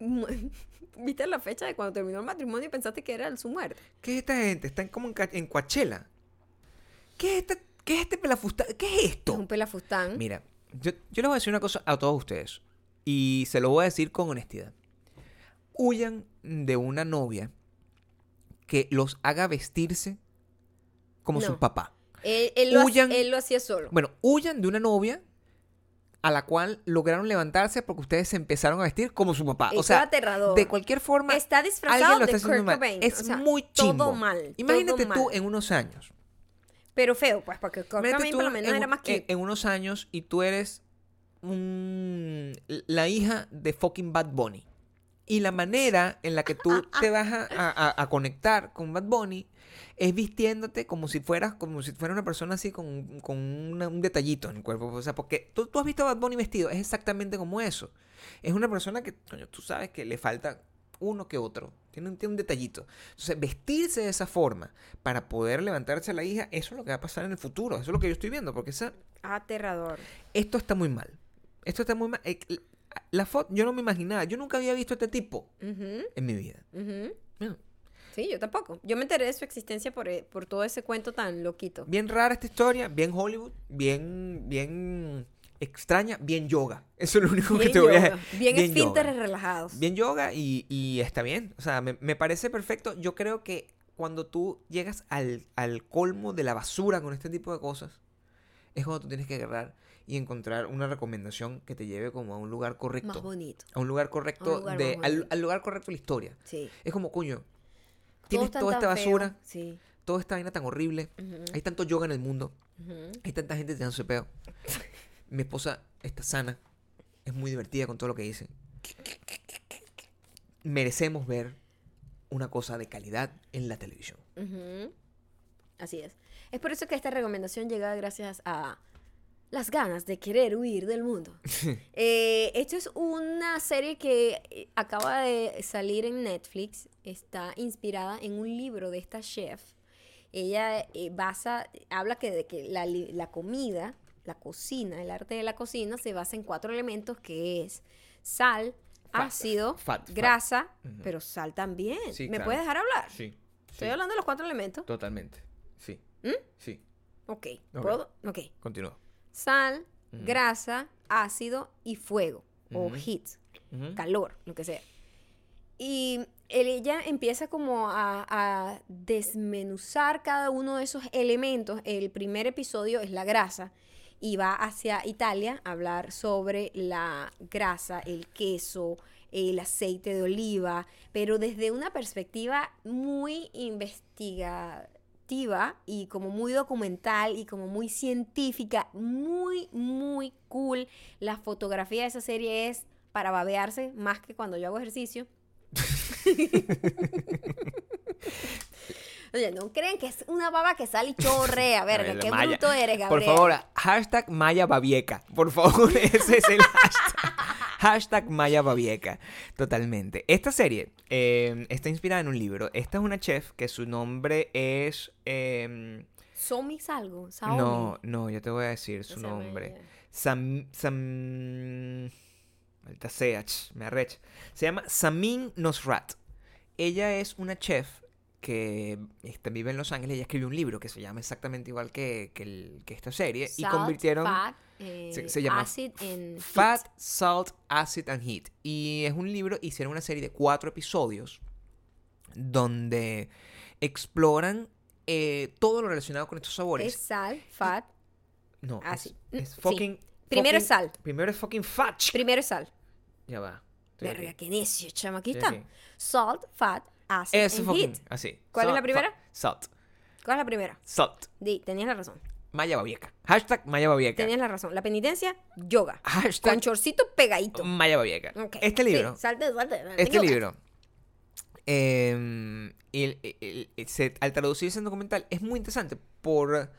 Mu- ¿Viste la fecha de cuando terminó el matrimonio y pensaste que era su muerte? ¿Qué es esta gente? Están como en, en Coachella. ¿Qué es, esta, ¿Qué es este pelafustán? ¿Qué es Es esto? un pelafustán. Mira, yo, yo les voy a decir una cosa a todos ustedes. Y se lo voy a decir con honestidad. Huyan de una novia que los haga vestirse como su papá. Él, él lo, Huyan- él lo hacía solo. Bueno, huyan de una novia a la cual lograron levantarse porque ustedes se empezaron a vestir como su papá. Eso o sea, aterrador. de cualquier forma, Está disfrazado lo de está haciendo Kurt mal. Cobain. Es o sea, muy chimbo. Todo mal. Imagínate todo tú mal. en unos años. Pero feo, pues, porque Kurt Cobain por lo menos en, era más en- cute. en unos años y tú eres un- la hija de fucking Bad Bunny. Y la manera en la que tú te vas a, a- a- a conectar con Bad Bunny es vistiéndote como si fueras como si fuera una persona así con, con una- un detallito en el cuerpo. O sea, porque tú, tú has visto a Bad Bunny vestido, es exactamente como eso. Es una persona que, coño, tú sabes que le falta uno que otro. Tiene, un- tiene un detallito. Entonces, vestirse de esa forma para poder levantarse a la hija, eso es lo que va a pasar en el futuro. Eso es lo que yo estoy viendo. Porque esa, Aterrador. esto está muy mal. Esto está muy mal. La foto, yo no me imaginaba. Yo nunca había visto a este tipo en mi vida. No. Sí, yo tampoco. Yo me enteré de su existencia por, eh, por todo ese cuento tan loquito. Bien rara esta historia, bien Hollywood, bien, bien extraña, bien yoga. Eso es lo único que te voy a yoga. Bien, bien esfínteres relajados. Bien yoga y, y está bien. O sea, me, me parece perfecto. Yo creo que cuando tú llegas al, al colmo de la basura con este tipo de cosas, es cuando tú tienes que agarrar y encontrar una recomendación que te lleve como a un lugar Más correcto. bonito. A un lugar correcto lugar de, más al, lugar correcto de la historia. Sí. Es como, coño, Todo tienes toda esta feo. basura, Sí. toda esta vaina tan horrible, hay tanto yoga en el mundo, ujú. hay tanta gente ese peo. Mi esposa está sana, es muy divertida con todo lo que dice. Merecemos ver una cosa de calidad en la televisión. Ujú. Así es. Es por eso que esta recomendación llega gracias a las ganas de querer huir del mundo. Eh, esto es una serie que eh, acaba de salir en Netflix. Está inspirada en un libro de esta chef. Ella eh, basa, habla que de que la, la comida, la cocina, el arte de la cocina se basa en cuatro elementos que es sal, Fat, ácido, fat, fat. grasa, pero sal también. Sí, ¿Me claro. puedes dejar hablar? Sí. Estoy hablando de los cuatro elementos. Totalmente. Sí. ¿Mm? Sí. Ok. Ok. ¿Puedo? Ok. Continúa. Sal, grasa, ácido y fuego. O heat, calor, lo que sea. Y él- ella empieza como a, a desmenuzar cada uno de esos elementos. El primer episodio es la grasa y va hacia Italia a hablar sobre la grasa, el queso, el aceite de oliva, pero desde una perspectiva muy y como muy documental y como muy científica, muy, muy cool. La fotografía de esa serie es para babearse más que cuando yo hago ejercicio. Oye, no creen que es una baba que sale y chorrea. Verga, qué Maya. bruto eres, Por Gabriel. favor, hashtag Maya Babieca. Por favor, ese es el hashtag. Hashtag Maya Babieca. Totalmente. Esta serie eh, está inspirada en un libro. Esta es una chef que su nombre es... eh, Somix algo, Saomi. no, no, yo te voy a decir su nombre. Sam... Sam... Sea, me arrecha. Se llama Samin Nosrat. Ella es una chef que este, vive en Los Ángeles. Ella escribió un libro que se llama exactamente igual que, que el- que esta serie. y convirtieron... Fat, eh, se- se llama acid and Fat, heat. Salt, Acid and Heat. Y es un libro, hicieron una serie de cuatro episodios donde exploran eh, todo lo relacionado con estos sabores. Es sal, fat. no, es- acid. es, Mm, sí. fucking... Primero es fucking- sal. Primero es fucking fat. Primero es sal. Ya va. Verga, qué necio, chama. Aquí está. Salt, fat, acid Es and fucking... heat. Así. ¿Cuál es la primera? Salt. ¿Cuál es la primera? Salt. Di, tenías la razón. Maya Babieca. Hashtag Maya Babieca. Tenías la razón. La penitencia, yoga. Hashtag Con chorcito pegadito. Maya Babieca. Este Sí, libro... salte, salte. Este libro, eh, el- el- el- se- al traducirse en documental, es muy interesante por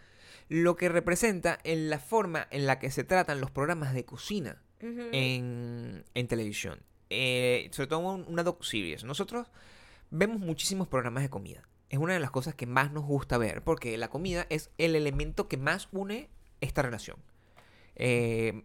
lo que representa en la forma en la que se tratan los programas de cocina en, en televisión. Eh, sobre todo un- una docu-series. Nosotros vemos muchísimos programas de comida. Es una de las cosas que más nos gusta ver, porque la comida es el elemento que más une esta relación. Eh,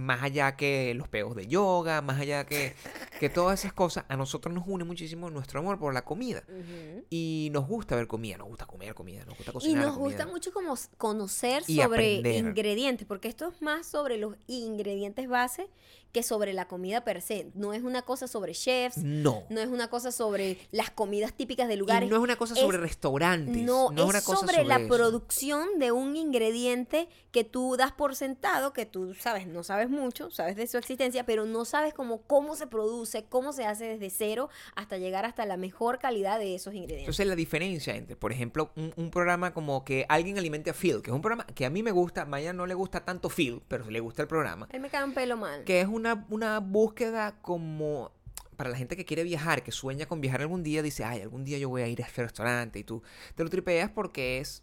más allá que los peos de yoga, más allá que, que todas esas cosas, a nosotros nos une muchísimo nuestro amor por la comida. Ujú. Y nos gusta ver comida, nos gusta comer comida, nos gusta Y cocinar. nos comida. gusta mucho como conocer Y sobre aprender. ingredientes, porque esto es más sobre los ingredientes base que sobre la comida per se. No es una cosa sobre chefs, No. no es una cosa sobre las comidas típicas de Y lugares. no es una cosa es- sobre restaurantes. No, No, es una es cosa sobre, la eso. producción de un ingrediente que tú das por sentado, que tú sabes, no sabes mucho, sabes de su existencia, pero no sabes cómo, cómo se produce, cómo se hace desde cero hasta llegar hasta la mejor calidad de esos ingredientes. Entonces la diferencia entre, por ejemplo, un, un programa como que alguien alimente a Phil, que es un programa que a mí me gusta, a Maya no le gusta tanto Phil, pero le gusta el programa, Él me cae un pelo mal. que es una, una búsqueda como para la gente que quiere viajar, que sueña con viajar algún día, dice, ay, algún día yo voy a ir a este restaurante y tú te lo tripeas porque es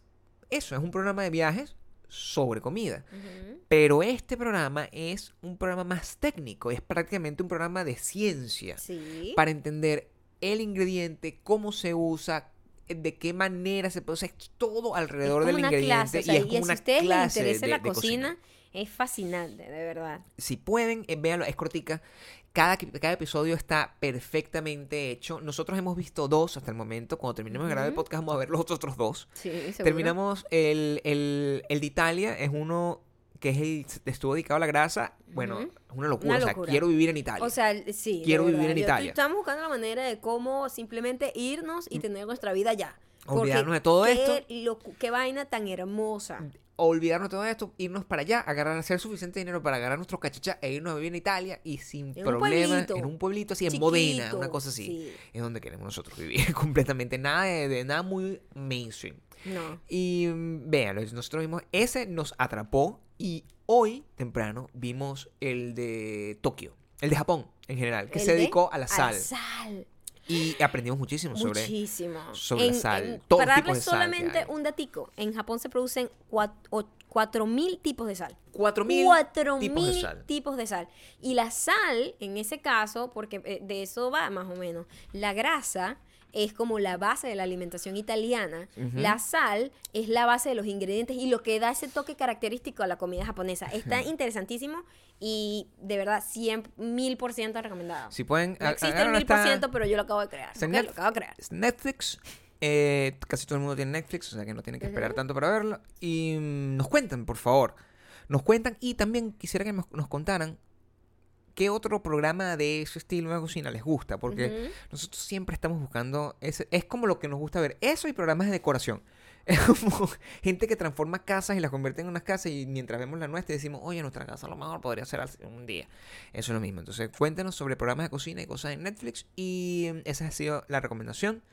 eso, es un programa de viajes sobre comida. Pero este programa es un programa más técnico, es prácticamente un programa de ciencia Sí. para entender el ingrediente, cómo se usa, de qué manera se puede es todo alrededor Es como del una ingrediente clase, o sea, y es y como si una a ustedes les clase interesa de- la de cocina, es fascinante, de verdad. Si pueden, eh, véanlo, es cortica. Cada, cada episodio está perfectamente hecho. Nosotros hemos visto dos hasta el momento. Cuando terminemos de grabar el podcast, vamos a ver los otros dos. Sí, seguro. Terminamos el, el, el de Italia, es uno que es el, estuvo dedicado a la grasa. Bueno, es una locura. Una o sea, locura. quiero vivir en Italia. O sea, sí. Quiero vivir en yo- Italia. Estamos buscando la manera de cómo simplemente irnos y tener nuestra vida allá. Olvidarnos de todo qué esto. qué vaina tan hermosa. Olvidarnos de todo esto, irnos para allá, agarrar, hacer suficiente dinero para agarrar nuestros cachichas e irnos a vivir en Italia y sin problemas, pueblito. en un pueblito así, en Modena, una cosa así. sí. Es donde queremos nosotros vivir completamente, nada de, de nada muy mainstream. No. Y mm, véanlo, nosotros vimos, ese nos atrapó y hoy temprano vimos el de Tokio, el de Japón en general, que se de dedicó a la sal. sal. Y aprendimos muchísimo sobre... Sobre la sal, todos para darles solamente un datico, en Japón se producen cuat- o- 4.000 tipos de sal. 4.000 4.000 tipos de sal. tipos de sal. Y la sal, en ese caso, porque eh, de eso va más o menos, la grasa es como la base de la alimentación italiana. La sal es la base de los ingredientes y lo que da ese toque característico a la comida japonesa. Está interesantísimo y de verdad 100 mil por ciento recomendado. Si pueden... No existe el mil por ciento, pero yo lo acabo de crear. Está en ¿ok? Lo acabo de crear. es Netflix. eh, casi todo el mundo tiene Netflix, o sea que no tienen que esperar tanto para verlo. Y mm, nos cuentan, por favor. Nos cuentan y también quisiera que nos, nos contaran qué otro programa de ese estilo de cocina les gusta. Porque nosotros siempre estamos buscando... Ese, es como lo que nos gusta ver. Eso y programas de decoración. Es como gente que transforma casas y las convierte en unas casas y mientras vemos la nuestra decimos, oye, nuestra casa a lo mejor podría ser un día. Eso es lo mismo. Entonces, cuéntenos sobre programas de cocina y cosas en Netflix y esa ha sido la recomendación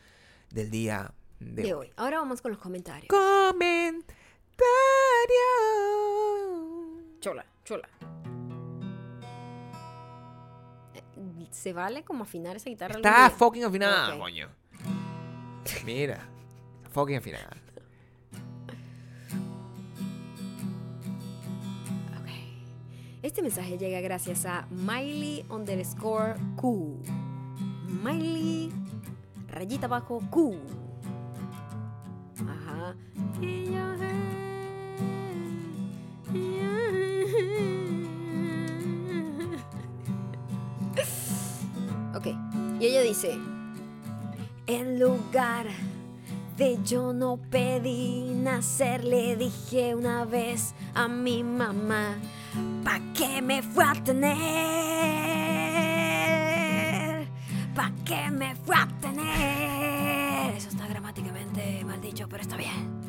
del día de, De hoy. hoy. Ahora vamos con los comentarios. Comentario. Chola, chola. ¿Se vale como afinar esa guitarra? Está fucking afinada, coño. Mira, fucking afinada. Este mensaje llega gracias a Miley underscore Q. Miley rayita abajo Q. Y ella dice, en lugar de yo no pedí nacer, le dije una vez a mi mamá, ¿pa' qué me fue a tener? ¿Pa' qué me fue a tener? Eso está gramáticamente mal dicho, pero está bien.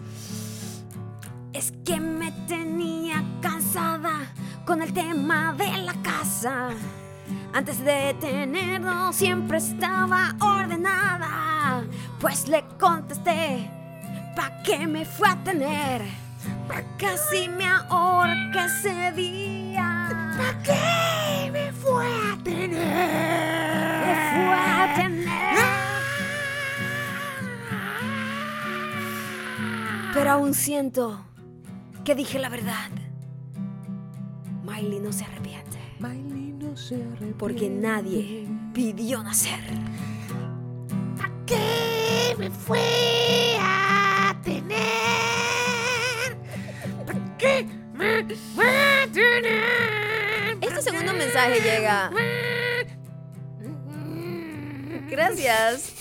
Es que me tenía cansada con el tema de la casa. Antes de tenerlo siempre estaba ordenada. Pues le contesté, ¿pa' qué me fue a tener? Casi me ahorca ese día. ¿Pa' qué me fue a tener? Me fue a tener. Pero aún siento que dije la verdad. Miley no se arrepiente. Porque nadie pidió nacer. ¿A qué me fue a tener? ¿Para qué me fue a tener? Este segundo mensaje llega. Gracias.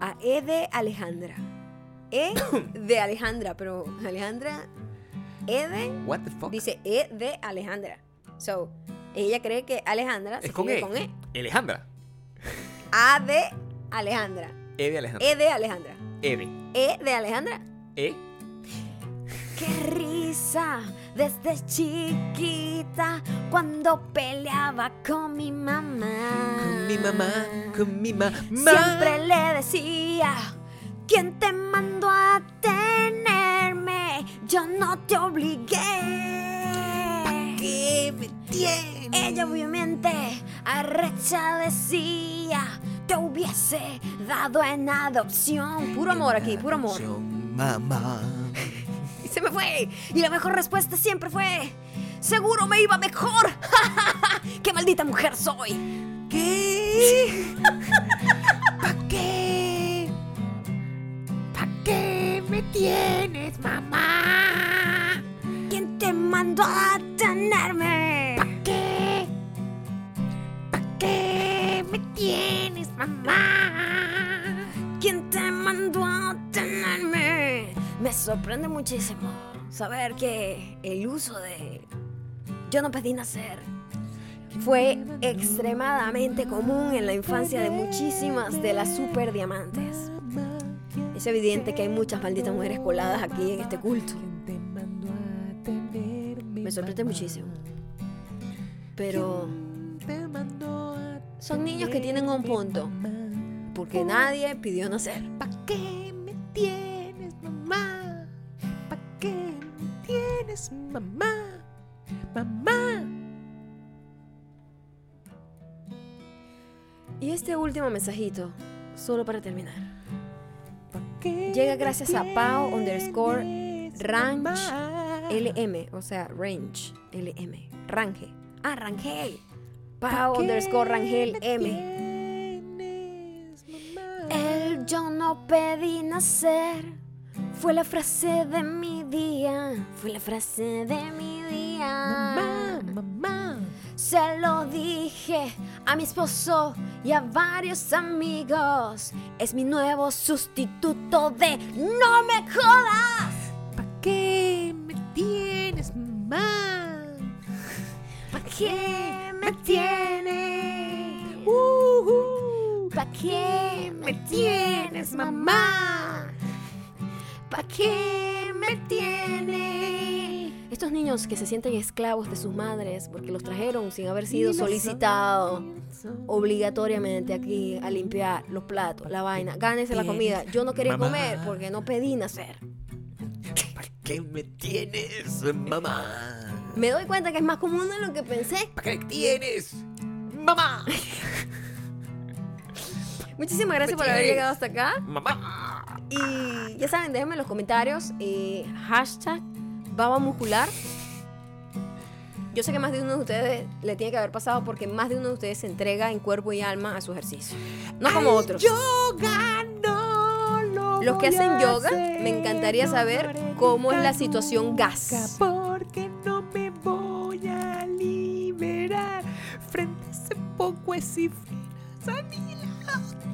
A E de Alejandra. E de Alejandra, pero Alejandra. E de. What the fuck? Dice E de Alejandra. So, ella cree que Alejandra se es con escribe e. con E. Alejandra. A de Alejandra. E de Alejandra. E de Alejandra. E de. E de Alejandra. E. Qué risa desde chiquita cuando peleaba con mi mamá. Con mi mamá, con mi mamá. Siempre le decía, ¿quién te mandó a tenerme? Yo no te obligué. ¿Qué me tienes? Ella obviamente arrecha decía, te hubiese dado en adopción. Puro amor aquí, puro amor. Mamá. Y se me fue. Y la mejor respuesta siempre fue, seguro me iba mejor. ¡Qué maldita mujer soy! ¿Qué? ¿Para qué? Me tienes, mamá? ¿Quién te mandó a tenerme? ¿Para qué? ¿Para qué me tienes, mamá? ¿Quién te mandó a tenerme? Me sorprende muchísimo saber que el uso de yo no pedí nacer fue extremadamente común en la infancia de muchísimas de las super diamantes. Es evidente que hay muchas malditas mujeres coladas aquí en este culto. Me sorprende muchísimo. Pero son niños que tienen un punto. Porque nadie pidió nacer. ¿Pa' qué me tienes, mamá? ¿Pa' qué me tienes, mamá? Mamá. Y este último mensajito, solo para terminar, ¿Pa' qué llega gracias a Pau underscore Ranch? LM, o sea, Range LM, Rangel. Ah, Rangel. ¿Pa' Pau underscore Rangel M. El yo no pedí nacer. Fue la frase de mi día. Fue la frase de mi día. Mamá, mamá. Se lo dije a mi esposo y a varios amigos. Es mi nuevo sustituto de no me jodas. ¿Pa' qué me tienes, mamá? ¿Para qué me tienes? Uh, ¿Para qué me tienes, mamá? ¿Para qué? Estos niños que se sienten esclavos de sus madres porque los trajeron sin haber sido solicitados obligatoriamente aquí a limpiar los platos, la vaina. Gánese la comida. Yo no quería Mamá. comer porque no pedí nacer. ¿Para qué me tienes, mamá? Me doy cuenta que es más común de lo que pensé. ¿Para qué me tienes, mamá? Muchísimas gracias por haber llegado hasta acá. Mamá. Y ya saben, déjenme en los comentarios eh, hashtag baba muscular. Yo sé que más de uno de ustedes le tiene que haber pasado porque más de uno de ustedes se entrega en cuerpo y alma a su ejercicio. No como Al otros. Yoga no lo Los que hacen yoga, hacer, me encantaría no saber cómo es la situación gas. Porque no me voy a liberar frente a ese poco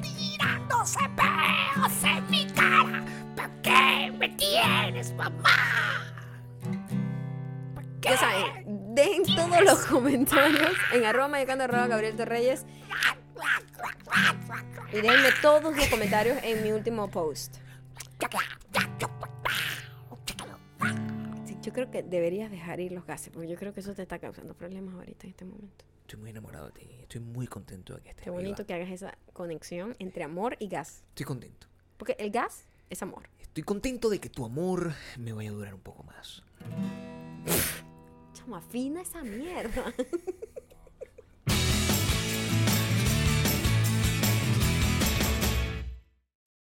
tirándose peos en mi cara. ¿Para qué me tienes, mamá? Ya saben, dejen todos los comentarios en arroba mayocando arroba Gabriel Torreyes. Y déjenme todos los comentarios en mi último post. Sí, yo creo que deberías dejar ir los gases, porque yo creo que eso te está causando problemas ahorita en este momento. Estoy muy enamorado de ti. Estoy muy contento de que estés Qué viva. bonito que hagas esa conexión entre amor y gas. Estoy contento. Porque el gas es amor. Estoy contento de que tu amor me vaya a durar un poco más. Chama, fina esa mierda.